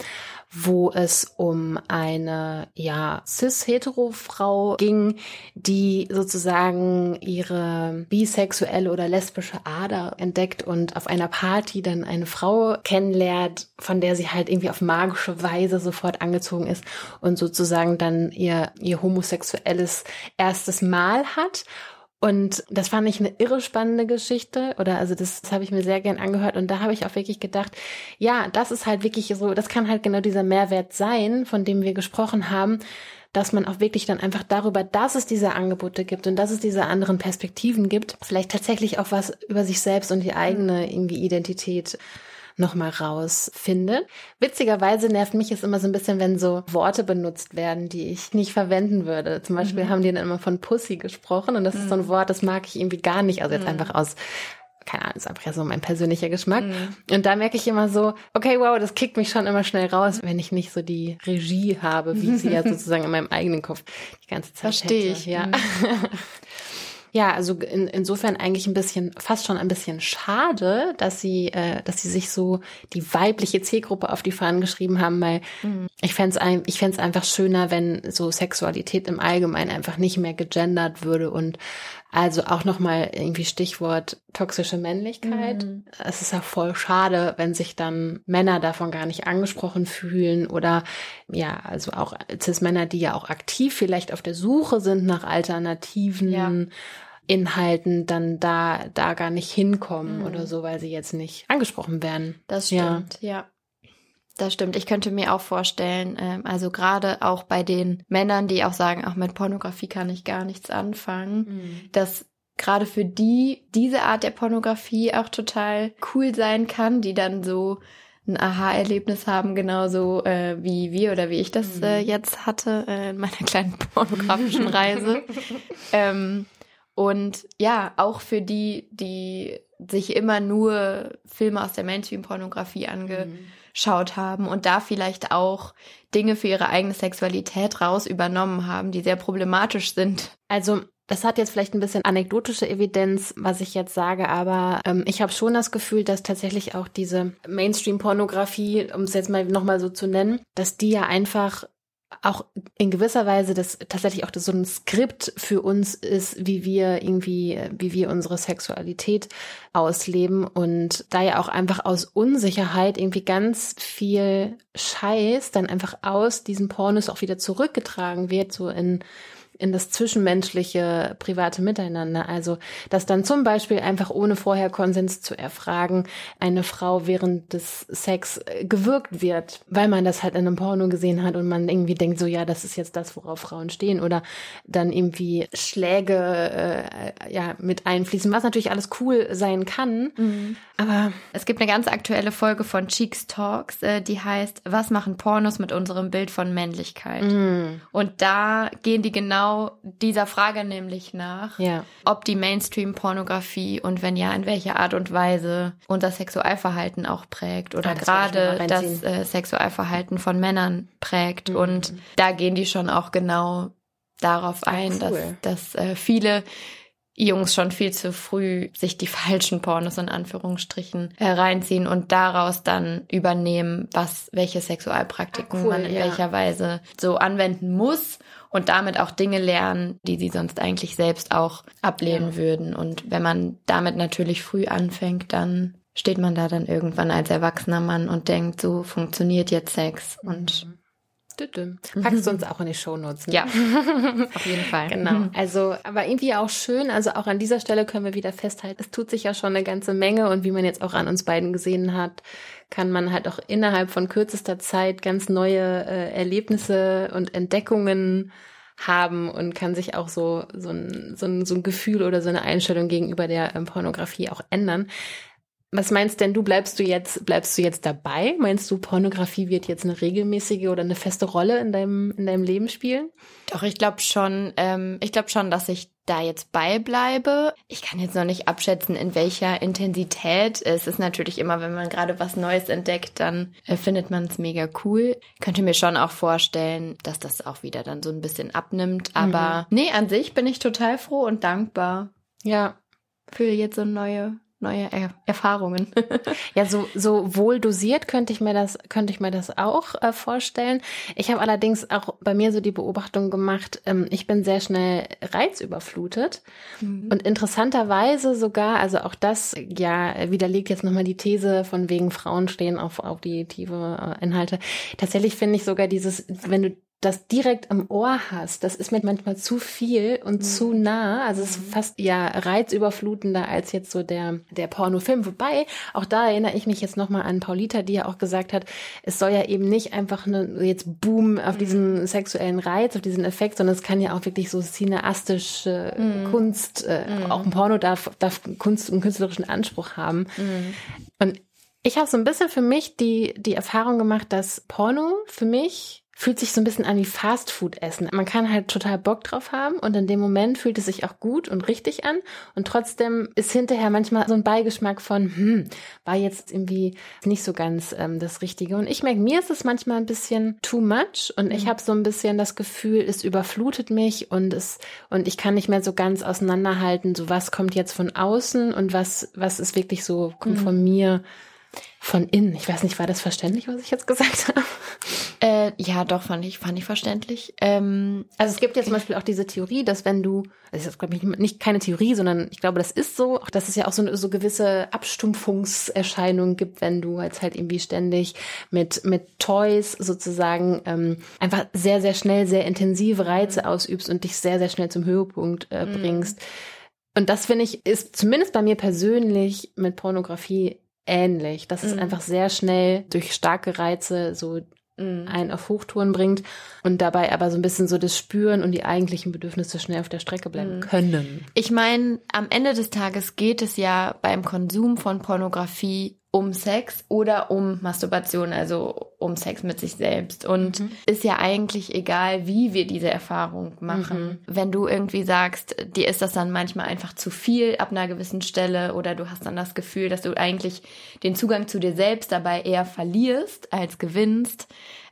wo es um eine ja cis-hetero-Frau ging, die sozusagen ihre bisexuelle oder lesbische Ader entdeckt und auf einer Party dann eine Frau kennenlernt, von der sie halt irgendwie auf magische Weise sofort angezogen ist und sozusagen dann ihr ihr homosexuelles erstes Mal hat und das fand ich eine irre spannende Geschichte. Oder also das, das habe ich mir sehr gern angehört. Und da habe ich auch wirklich gedacht, ja, das ist halt wirklich so, das kann halt genau dieser Mehrwert sein, von dem wir gesprochen haben, dass man auch wirklich dann einfach darüber, dass es diese Angebote gibt und dass es diese anderen Perspektiven gibt, vielleicht tatsächlich auch was über sich selbst und die eigene irgendwie Identität nochmal rausfindet. Witzigerweise nervt mich es immer so ein bisschen, wenn so Worte benutzt werden, die ich nicht verwenden würde. Zum Beispiel mhm. haben die dann immer von Pussy gesprochen und das mhm. ist so ein mhm. Wort, das mag ich irgendwie gar nicht. Also jetzt mhm. einfach aus keine Ahnung, ist einfach ja so mein persönlicher Geschmack. Mhm. Und da merke ich immer so, okay, wow, das kickt mich schon immer schnell raus, wenn ich nicht so die Regie habe, wie ich sie ja sozusagen in meinem eigenen Kopf die ganze Zeit Verstehe ich, ja. Mhm. Ja, also in, insofern eigentlich ein bisschen, fast schon ein bisschen schade, dass sie, äh, dass sie sich so die weibliche Zielgruppe auf die Fahnen geschrieben haben, weil mhm. ich fände es ich fänd's einfach schöner, wenn so Sexualität im Allgemeinen einfach nicht mehr gegendert würde und also auch nochmal irgendwie Stichwort toxische Männlichkeit. Mhm. Es ist ja voll schade, wenn sich dann Männer davon gar nicht angesprochen fühlen oder ja, also auch Cis-Männer, die ja auch aktiv vielleicht auf der Suche sind nach Alternativen. Ja. Inhalten dann da da gar nicht hinkommen mhm. oder so, weil sie jetzt nicht angesprochen werden. Das stimmt, ja. ja. Das stimmt. Ich könnte mir auch vorstellen, ähm, also gerade auch bei den Männern, die auch sagen, auch mit Pornografie kann ich gar nichts anfangen, mhm. dass gerade für die diese Art der Pornografie auch total cool sein kann, die dann so ein Aha-Erlebnis haben, genauso äh, wie wir oder wie ich das äh, mhm. jetzt hatte äh, in meiner kleinen pornografischen Reise. ähm, und ja, auch für die, die sich immer nur Filme aus der Mainstream-Pornografie ange mhm geschaut haben und da vielleicht auch Dinge für ihre eigene Sexualität raus übernommen haben, die sehr problematisch sind. Also das hat jetzt vielleicht ein bisschen anekdotische Evidenz, was ich jetzt sage, aber ähm, ich habe schon das Gefühl, dass tatsächlich auch diese Mainstream-Pornografie, um es jetzt mal nochmal so zu nennen, dass die ja einfach auch in gewisser Weise das tatsächlich auch das so ein Skript für uns ist, wie wir irgendwie, wie wir unsere Sexualität ausleben und da ja auch einfach aus Unsicherheit irgendwie ganz viel Scheiß dann einfach aus diesen Pornos auch wieder zurückgetragen wird, so in in das zwischenmenschliche, private Miteinander. Also, dass dann zum Beispiel einfach ohne vorher Konsens zu erfragen, eine Frau während des Sex äh, gewirkt wird, weil man das halt in einem Porno gesehen hat und man irgendwie denkt, so ja, das ist jetzt das, worauf Frauen stehen oder dann irgendwie Schläge äh, ja mit einfließen, was natürlich alles cool sein kann. Mhm. Aber es gibt eine ganz aktuelle Folge von Cheeks Talks, äh, die heißt Was machen Pornos mit unserem Bild von Männlichkeit? Mhm. Und da gehen die genau dieser Frage nämlich nach, ja. ob die Mainstream-Pornografie und wenn ja, in welcher Art und Weise unser Sexualverhalten auch prägt oder ah, gerade das äh, Sexualverhalten von Männern prägt. Mhm. Und da gehen die schon auch genau darauf ein, cool. dass, dass äh, viele Jungs schon viel zu früh sich die falschen Pornos in Anführungsstrichen reinziehen und daraus dann übernehmen, was welche Sexualpraktiken cool, man in ja. welcher Weise so anwenden muss und damit auch Dinge lernen, die sie sonst eigentlich selbst auch ablehnen ja. würden. Und wenn man damit natürlich früh anfängt, dann steht man da dann irgendwann als erwachsener Mann und denkt, so funktioniert jetzt Sex und mhm. Packst du uns auch in die Shownotes. Ne? Ja, auf jeden Fall. Genau. Also, aber irgendwie auch schön. Also auch an dieser Stelle können wir wieder festhalten, es tut sich ja schon eine ganze Menge und wie man jetzt auch an uns beiden gesehen hat, kann man halt auch innerhalb von kürzester Zeit ganz neue äh, Erlebnisse und Entdeckungen haben und kann sich auch so, so, ein, so, ein, so ein Gefühl oder so eine Einstellung gegenüber der ähm, Pornografie auch ändern. Was meinst denn du, bleibst du jetzt, bleibst du jetzt dabei? Meinst du, Pornografie wird jetzt eine regelmäßige oder eine feste Rolle in deinem, in deinem Leben spielen? Doch, ich glaube schon, ähm, ich glaube schon, dass ich da jetzt beibleibe. Ich kann jetzt noch nicht abschätzen, in welcher Intensität. Es ist natürlich immer, wenn man gerade was Neues entdeckt, dann äh, findet man es mega cool. Ich könnte mir schon auch vorstellen, dass das auch wieder dann so ein bisschen abnimmt. Aber mhm. nee, an sich bin ich total froh und dankbar. Ja. Für jetzt so neue neue er Erfahrungen. ja, so, so wohl dosiert könnte ich mir das, könnte ich mir das auch äh, vorstellen. Ich habe allerdings auch bei mir so die Beobachtung gemacht, ähm, ich bin sehr schnell reizüberflutet mhm. und interessanterweise sogar, also auch das ja widerlegt jetzt nochmal die These von wegen Frauen stehen auf auditive äh, Inhalte. Tatsächlich finde ich sogar dieses, wenn du das direkt am Ohr hast, das ist mir manchmal zu viel und mhm. zu nah. Also es ist mhm. fast ja reizüberflutender als jetzt so der, der Pornofilm. Wobei, auch da erinnere ich mich jetzt nochmal an Paulita, die ja auch gesagt hat, es soll ja eben nicht einfach nur jetzt Boom auf mhm. diesen sexuellen Reiz, auf diesen Effekt, sondern es kann ja auch wirklich so cineastische mhm. Kunst, äh, mhm. auch ein Porno darf, darf Kunst und künstlerischen Anspruch haben. Mhm. Und ich habe so ein bisschen für mich die, die Erfahrung gemacht, dass Porno für mich fühlt sich so ein bisschen an wie Fastfood-Essen. Man kann halt total Bock drauf haben und in dem Moment fühlt es sich auch gut und richtig an und trotzdem ist hinterher manchmal so ein Beigeschmack von, hm, war jetzt irgendwie nicht so ganz ähm, das Richtige. Und ich merke, mir ist es manchmal ein bisschen too much und ich mhm. habe so ein bisschen das Gefühl, es überflutet mich und es und ich kann nicht mehr so ganz auseinanderhalten, so was kommt jetzt von außen und was was ist wirklich so kommt mhm. von mir von innen. Ich weiß nicht, war das verständlich, was ich jetzt gesagt habe? Äh, ja, doch, fand ich, fand ich verständlich. Ähm, also es gibt ja zum Beispiel auch diese Theorie, dass wenn du, das ist glaube ich, nicht keine Theorie, sondern ich glaube, das ist so, auch dass es ja auch so, so gewisse Abstumpfungserscheinungen gibt, wenn du jetzt halt irgendwie ständig mit, mit Toys sozusagen ähm, einfach sehr, sehr schnell sehr intensive Reize mhm. ausübst und dich sehr, sehr schnell zum Höhepunkt äh, mhm. bringst. Mhm. Und das finde ich, ist zumindest bei mir persönlich mit Pornografie ähnlich, dass es mhm. einfach sehr schnell durch starke Reize so mhm. einen auf Hochtouren bringt und dabei aber so ein bisschen so das Spüren und die eigentlichen Bedürfnisse schnell auf der Strecke bleiben mhm. können. Ich meine, am Ende des Tages geht es ja beim Konsum von Pornografie um Sex oder um Masturbation, also um Sex mit sich selbst. Und mhm. ist ja eigentlich egal, wie wir diese Erfahrung machen. Mhm. Wenn du irgendwie sagst, dir ist das dann manchmal einfach zu viel ab einer gewissen Stelle oder du hast dann das Gefühl, dass du eigentlich den Zugang zu dir selbst dabei eher verlierst als gewinnst,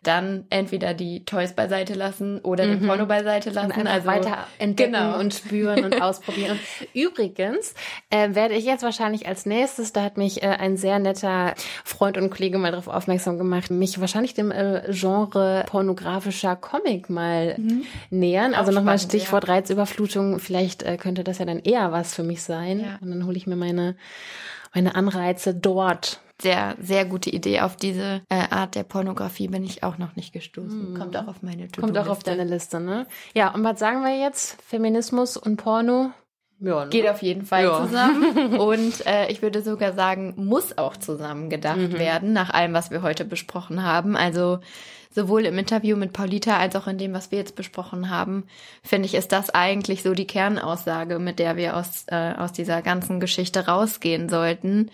dann entweder die Toys beiseite lassen oder mhm. den Porno beiseite lassen. Und also weiter entdecken genau. und spüren und ausprobieren. Übrigens äh, werde ich jetzt wahrscheinlich als nächstes, da hat mich äh, ein sehr netter Freund und Kollege mal darauf aufmerksam gemacht, mich wahrscheinlich dem äh, Genre pornografischer Comic mal mhm. nähern. Also nochmal Stichwort ja. Reizüberflutung. Vielleicht äh, könnte das ja dann eher was für mich sein. Ja. Und dann hole ich mir meine meine Anreize dort. Sehr, sehr gute Idee. Auf diese äh, Art der Pornografie bin ich auch noch nicht gestoßen. Kommt auch auf meine to Kommt auch auf deine Liste, ne? Ja, und was sagen wir jetzt? Feminismus und Porno? Ja, ne? Geht auf jeden Fall Ja. zusammen. Und äh, ich würde sogar sagen, muss auch zusammen gedacht Mhm. werden, nach allem, was wir heute besprochen haben. Also sowohl im Interview mit Paulita als auch in dem, was wir jetzt besprochen haben, finde ich, ist das eigentlich so die Kernaussage, mit der wir aus, äh, aus dieser ganzen Geschichte rausgehen sollten.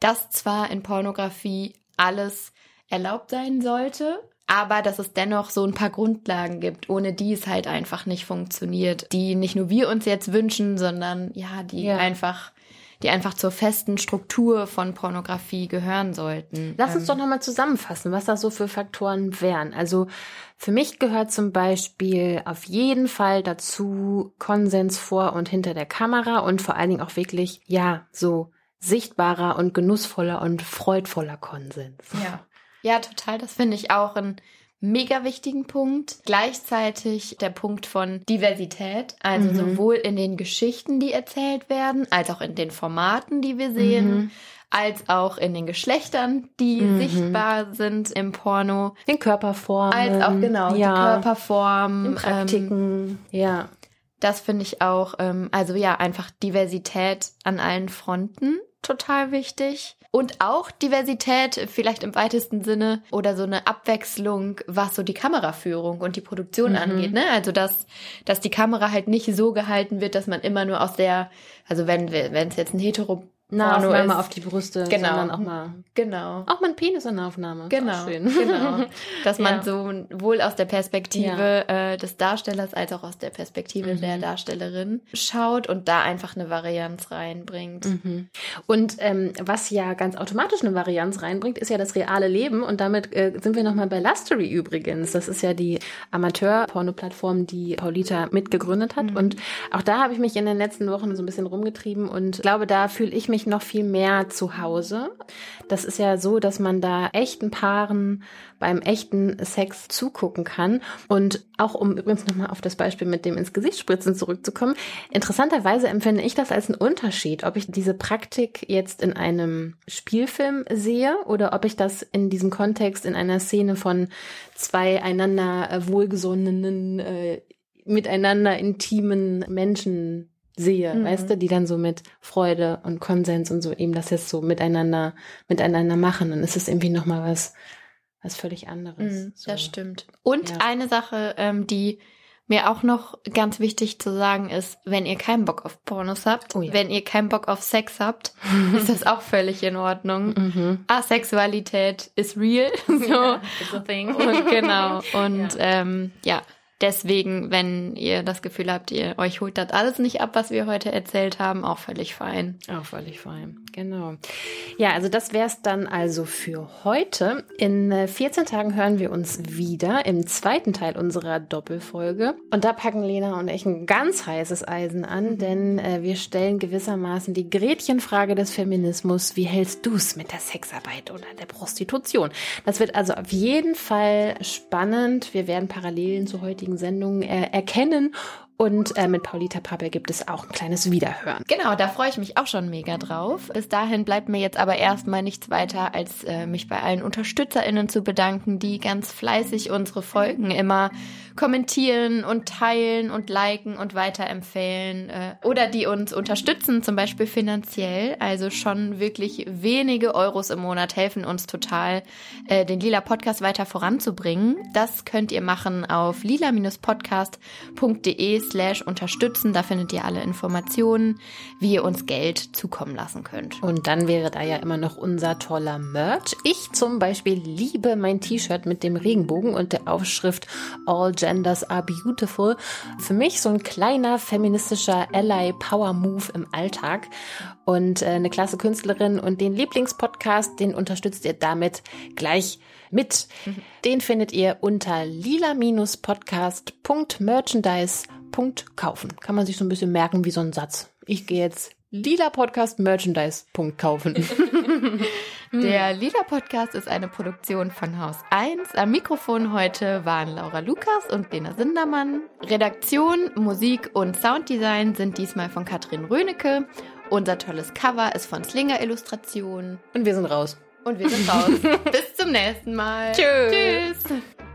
Dass zwar in Pornografie alles erlaubt sein sollte, aber dass es dennoch so ein paar Grundlagen gibt, ohne die es halt einfach nicht funktioniert, die nicht nur wir uns jetzt wünschen, sondern ja, die Ja. einfach, die einfach zur festen Struktur von Pornografie gehören sollten. Lass uns Ähm, doch nochmal zusammenfassen, was da so für Faktoren wären. Also für mich gehört zum Beispiel auf jeden Fall dazu Konsens vor und hinter der Kamera und vor allen Dingen auch wirklich, ja, so sichtbarer und genussvoller und freudvoller Konsens. Ja. Ja, total. Das finde ich auch einen mega wichtigen Punkt. Gleichzeitig der Punkt von Diversität, also Mhm. sowohl in den Geschichten, die erzählt werden, als auch in den Formaten, die wir sehen, Mhm. als auch in den Geschlechtern, die Mhm. sichtbar sind im Porno, Den Körperformen. als auch genau die ja, Körperform. in Ähm, Praktiken. ja. das finde ich auch, ähm, also ja, einfach Diversität an allen Fronten total wichtig. Und auch Diversität vielleicht im weitesten Sinne oder so eine Abwechslung, was so die Kameraführung und die Produktion Mhm. angeht. Ne? Also dass, dass die Kamera halt nicht so gehalten wird, dass man immer nur aus der, also wenn wenn es jetzt ein hetero Na, Porno ist, auf die Brüste, Genau. sondern auch mal genau. auch mal ein Penis in der Aufnahme. Genau, genau. Dass man Ja. sowohl aus der Perspektive äh, des Darstellers als auch aus der Perspektive Mhm. der Darstellerin schaut und da einfach eine Varianz reinbringt. Mhm. Und ähm, was ja ganz automatisch eine Varianz reinbringt, ist ja das reale Leben. Und damit äh, sind wir nochmal bei Lustery übrigens. Das ist ja die Amateur-Porno-Plattform, die Paulita mitgegründet hat. Und auch da habe ich mich in den letzten Wochen so ein bisschen rumgetrieben und glaube, da fühle ich mich noch viel mehr zu Hause. Das ist ja so, dass man da echten Paaren beim echten Sex zugucken kann. Und auch um übrigens nochmal auf das Beispiel mit dem ins Gesicht spritzen zurückzukommen, interessanterweise empfinde ich das als einen Unterschied, ob ich diese Praktik jetzt in einem Spielfilm sehe oder ob ich das in diesem Kontext in einer Szene von zwei einander äh, wohlgesonnenen, äh, miteinander intimen Menschen sehe, Mhm. weißt du, die dann so mit Freude und Konsens und so eben das jetzt so miteinander, miteinander machen. Dann ist es irgendwie nochmal was, was völlig anderes. Mhm, so. Das stimmt. Und Ja. eine Sache, ähm, die mir auch noch ganz wichtig zu sagen ist, wenn ihr keinen Bock auf Pornos habt, Oh ja. wenn ihr keinen Bock auf Sex habt, ist das auch völlig in Ordnung. Mhm. Asexualität ist real. So. It's a thing. Und genau. Und ähm, ja, deswegen, wenn ihr das Gefühl habt, ihr euch holt das alles nicht ab, was wir heute erzählt haben, auch völlig fein. Auch völlig fein. Genau. Ja, also das wär's dann also für heute. In äh, 14 Tagen hören wir uns wieder im zweiten Teil unserer Doppelfolge. Und da packen Lena und ich ein ganz heißes Eisen an, denn äh, wir stellen gewissermaßen die Gretchenfrage des Feminismus. Wie hältst du's mit der Sexarbeit oder der Prostitution? Das wird also auf jeden Fall spannend. Wir werden Parallelen zu heutigen Sendungen äh, erkennen. Und äh, mit Paulita Pappel gibt es auch ein kleines Wiederhören. Genau, da freue ich mich auch schon mega drauf. Bis dahin bleibt mir jetzt aber erstmal nichts weiter, als äh, mich bei allen UnterstützerInnen zu bedanken, die ganz fleißig unsere Folgen immer kommentieren und teilen und liken und weiterempfehlen äh, oder die uns unterstützen, zum Beispiel finanziell. Also schon wirklich wenige Euros im Monat helfen uns total, äh, den Lila Podcast weiter voranzubringen. Das könnt ihr machen auf lila-podcast.de slash unterstützen. Da findet ihr alle Informationen, wie ihr uns Geld zukommen lassen könnt. Und dann wäre da ja immer noch unser toller Merch. Ich zum Beispiel liebe mein T-Shirt mit dem Regenbogen und der Aufschrift All Genders are Beautiful. Für mich so ein kleiner feministischer Ally Power Move im Alltag. Und äh, eine klasse Künstlerin und den Lieblingspodcast, den unterstützt ihr damit gleich mit. Den findet ihr unter lila-podcast.merchandise.kaufen. Kann man sich so ein bisschen merken wie so ein Satz. Ich gehe jetzt lila Podcast Merchandise kaufen. Der Lila Podcast ist eine Produktion von Haus 1. Am Mikrofon heute waren Laura Lukas und Lena Sindermann. Redaktion, Musik und Sounddesign sind diesmal von Katrin Rönecke. Unser tolles Cover ist von Slinger Illustrationen. Und wir sind raus. Und wir sind raus. Bis zum nächsten Mal. Tschö. Tschüss.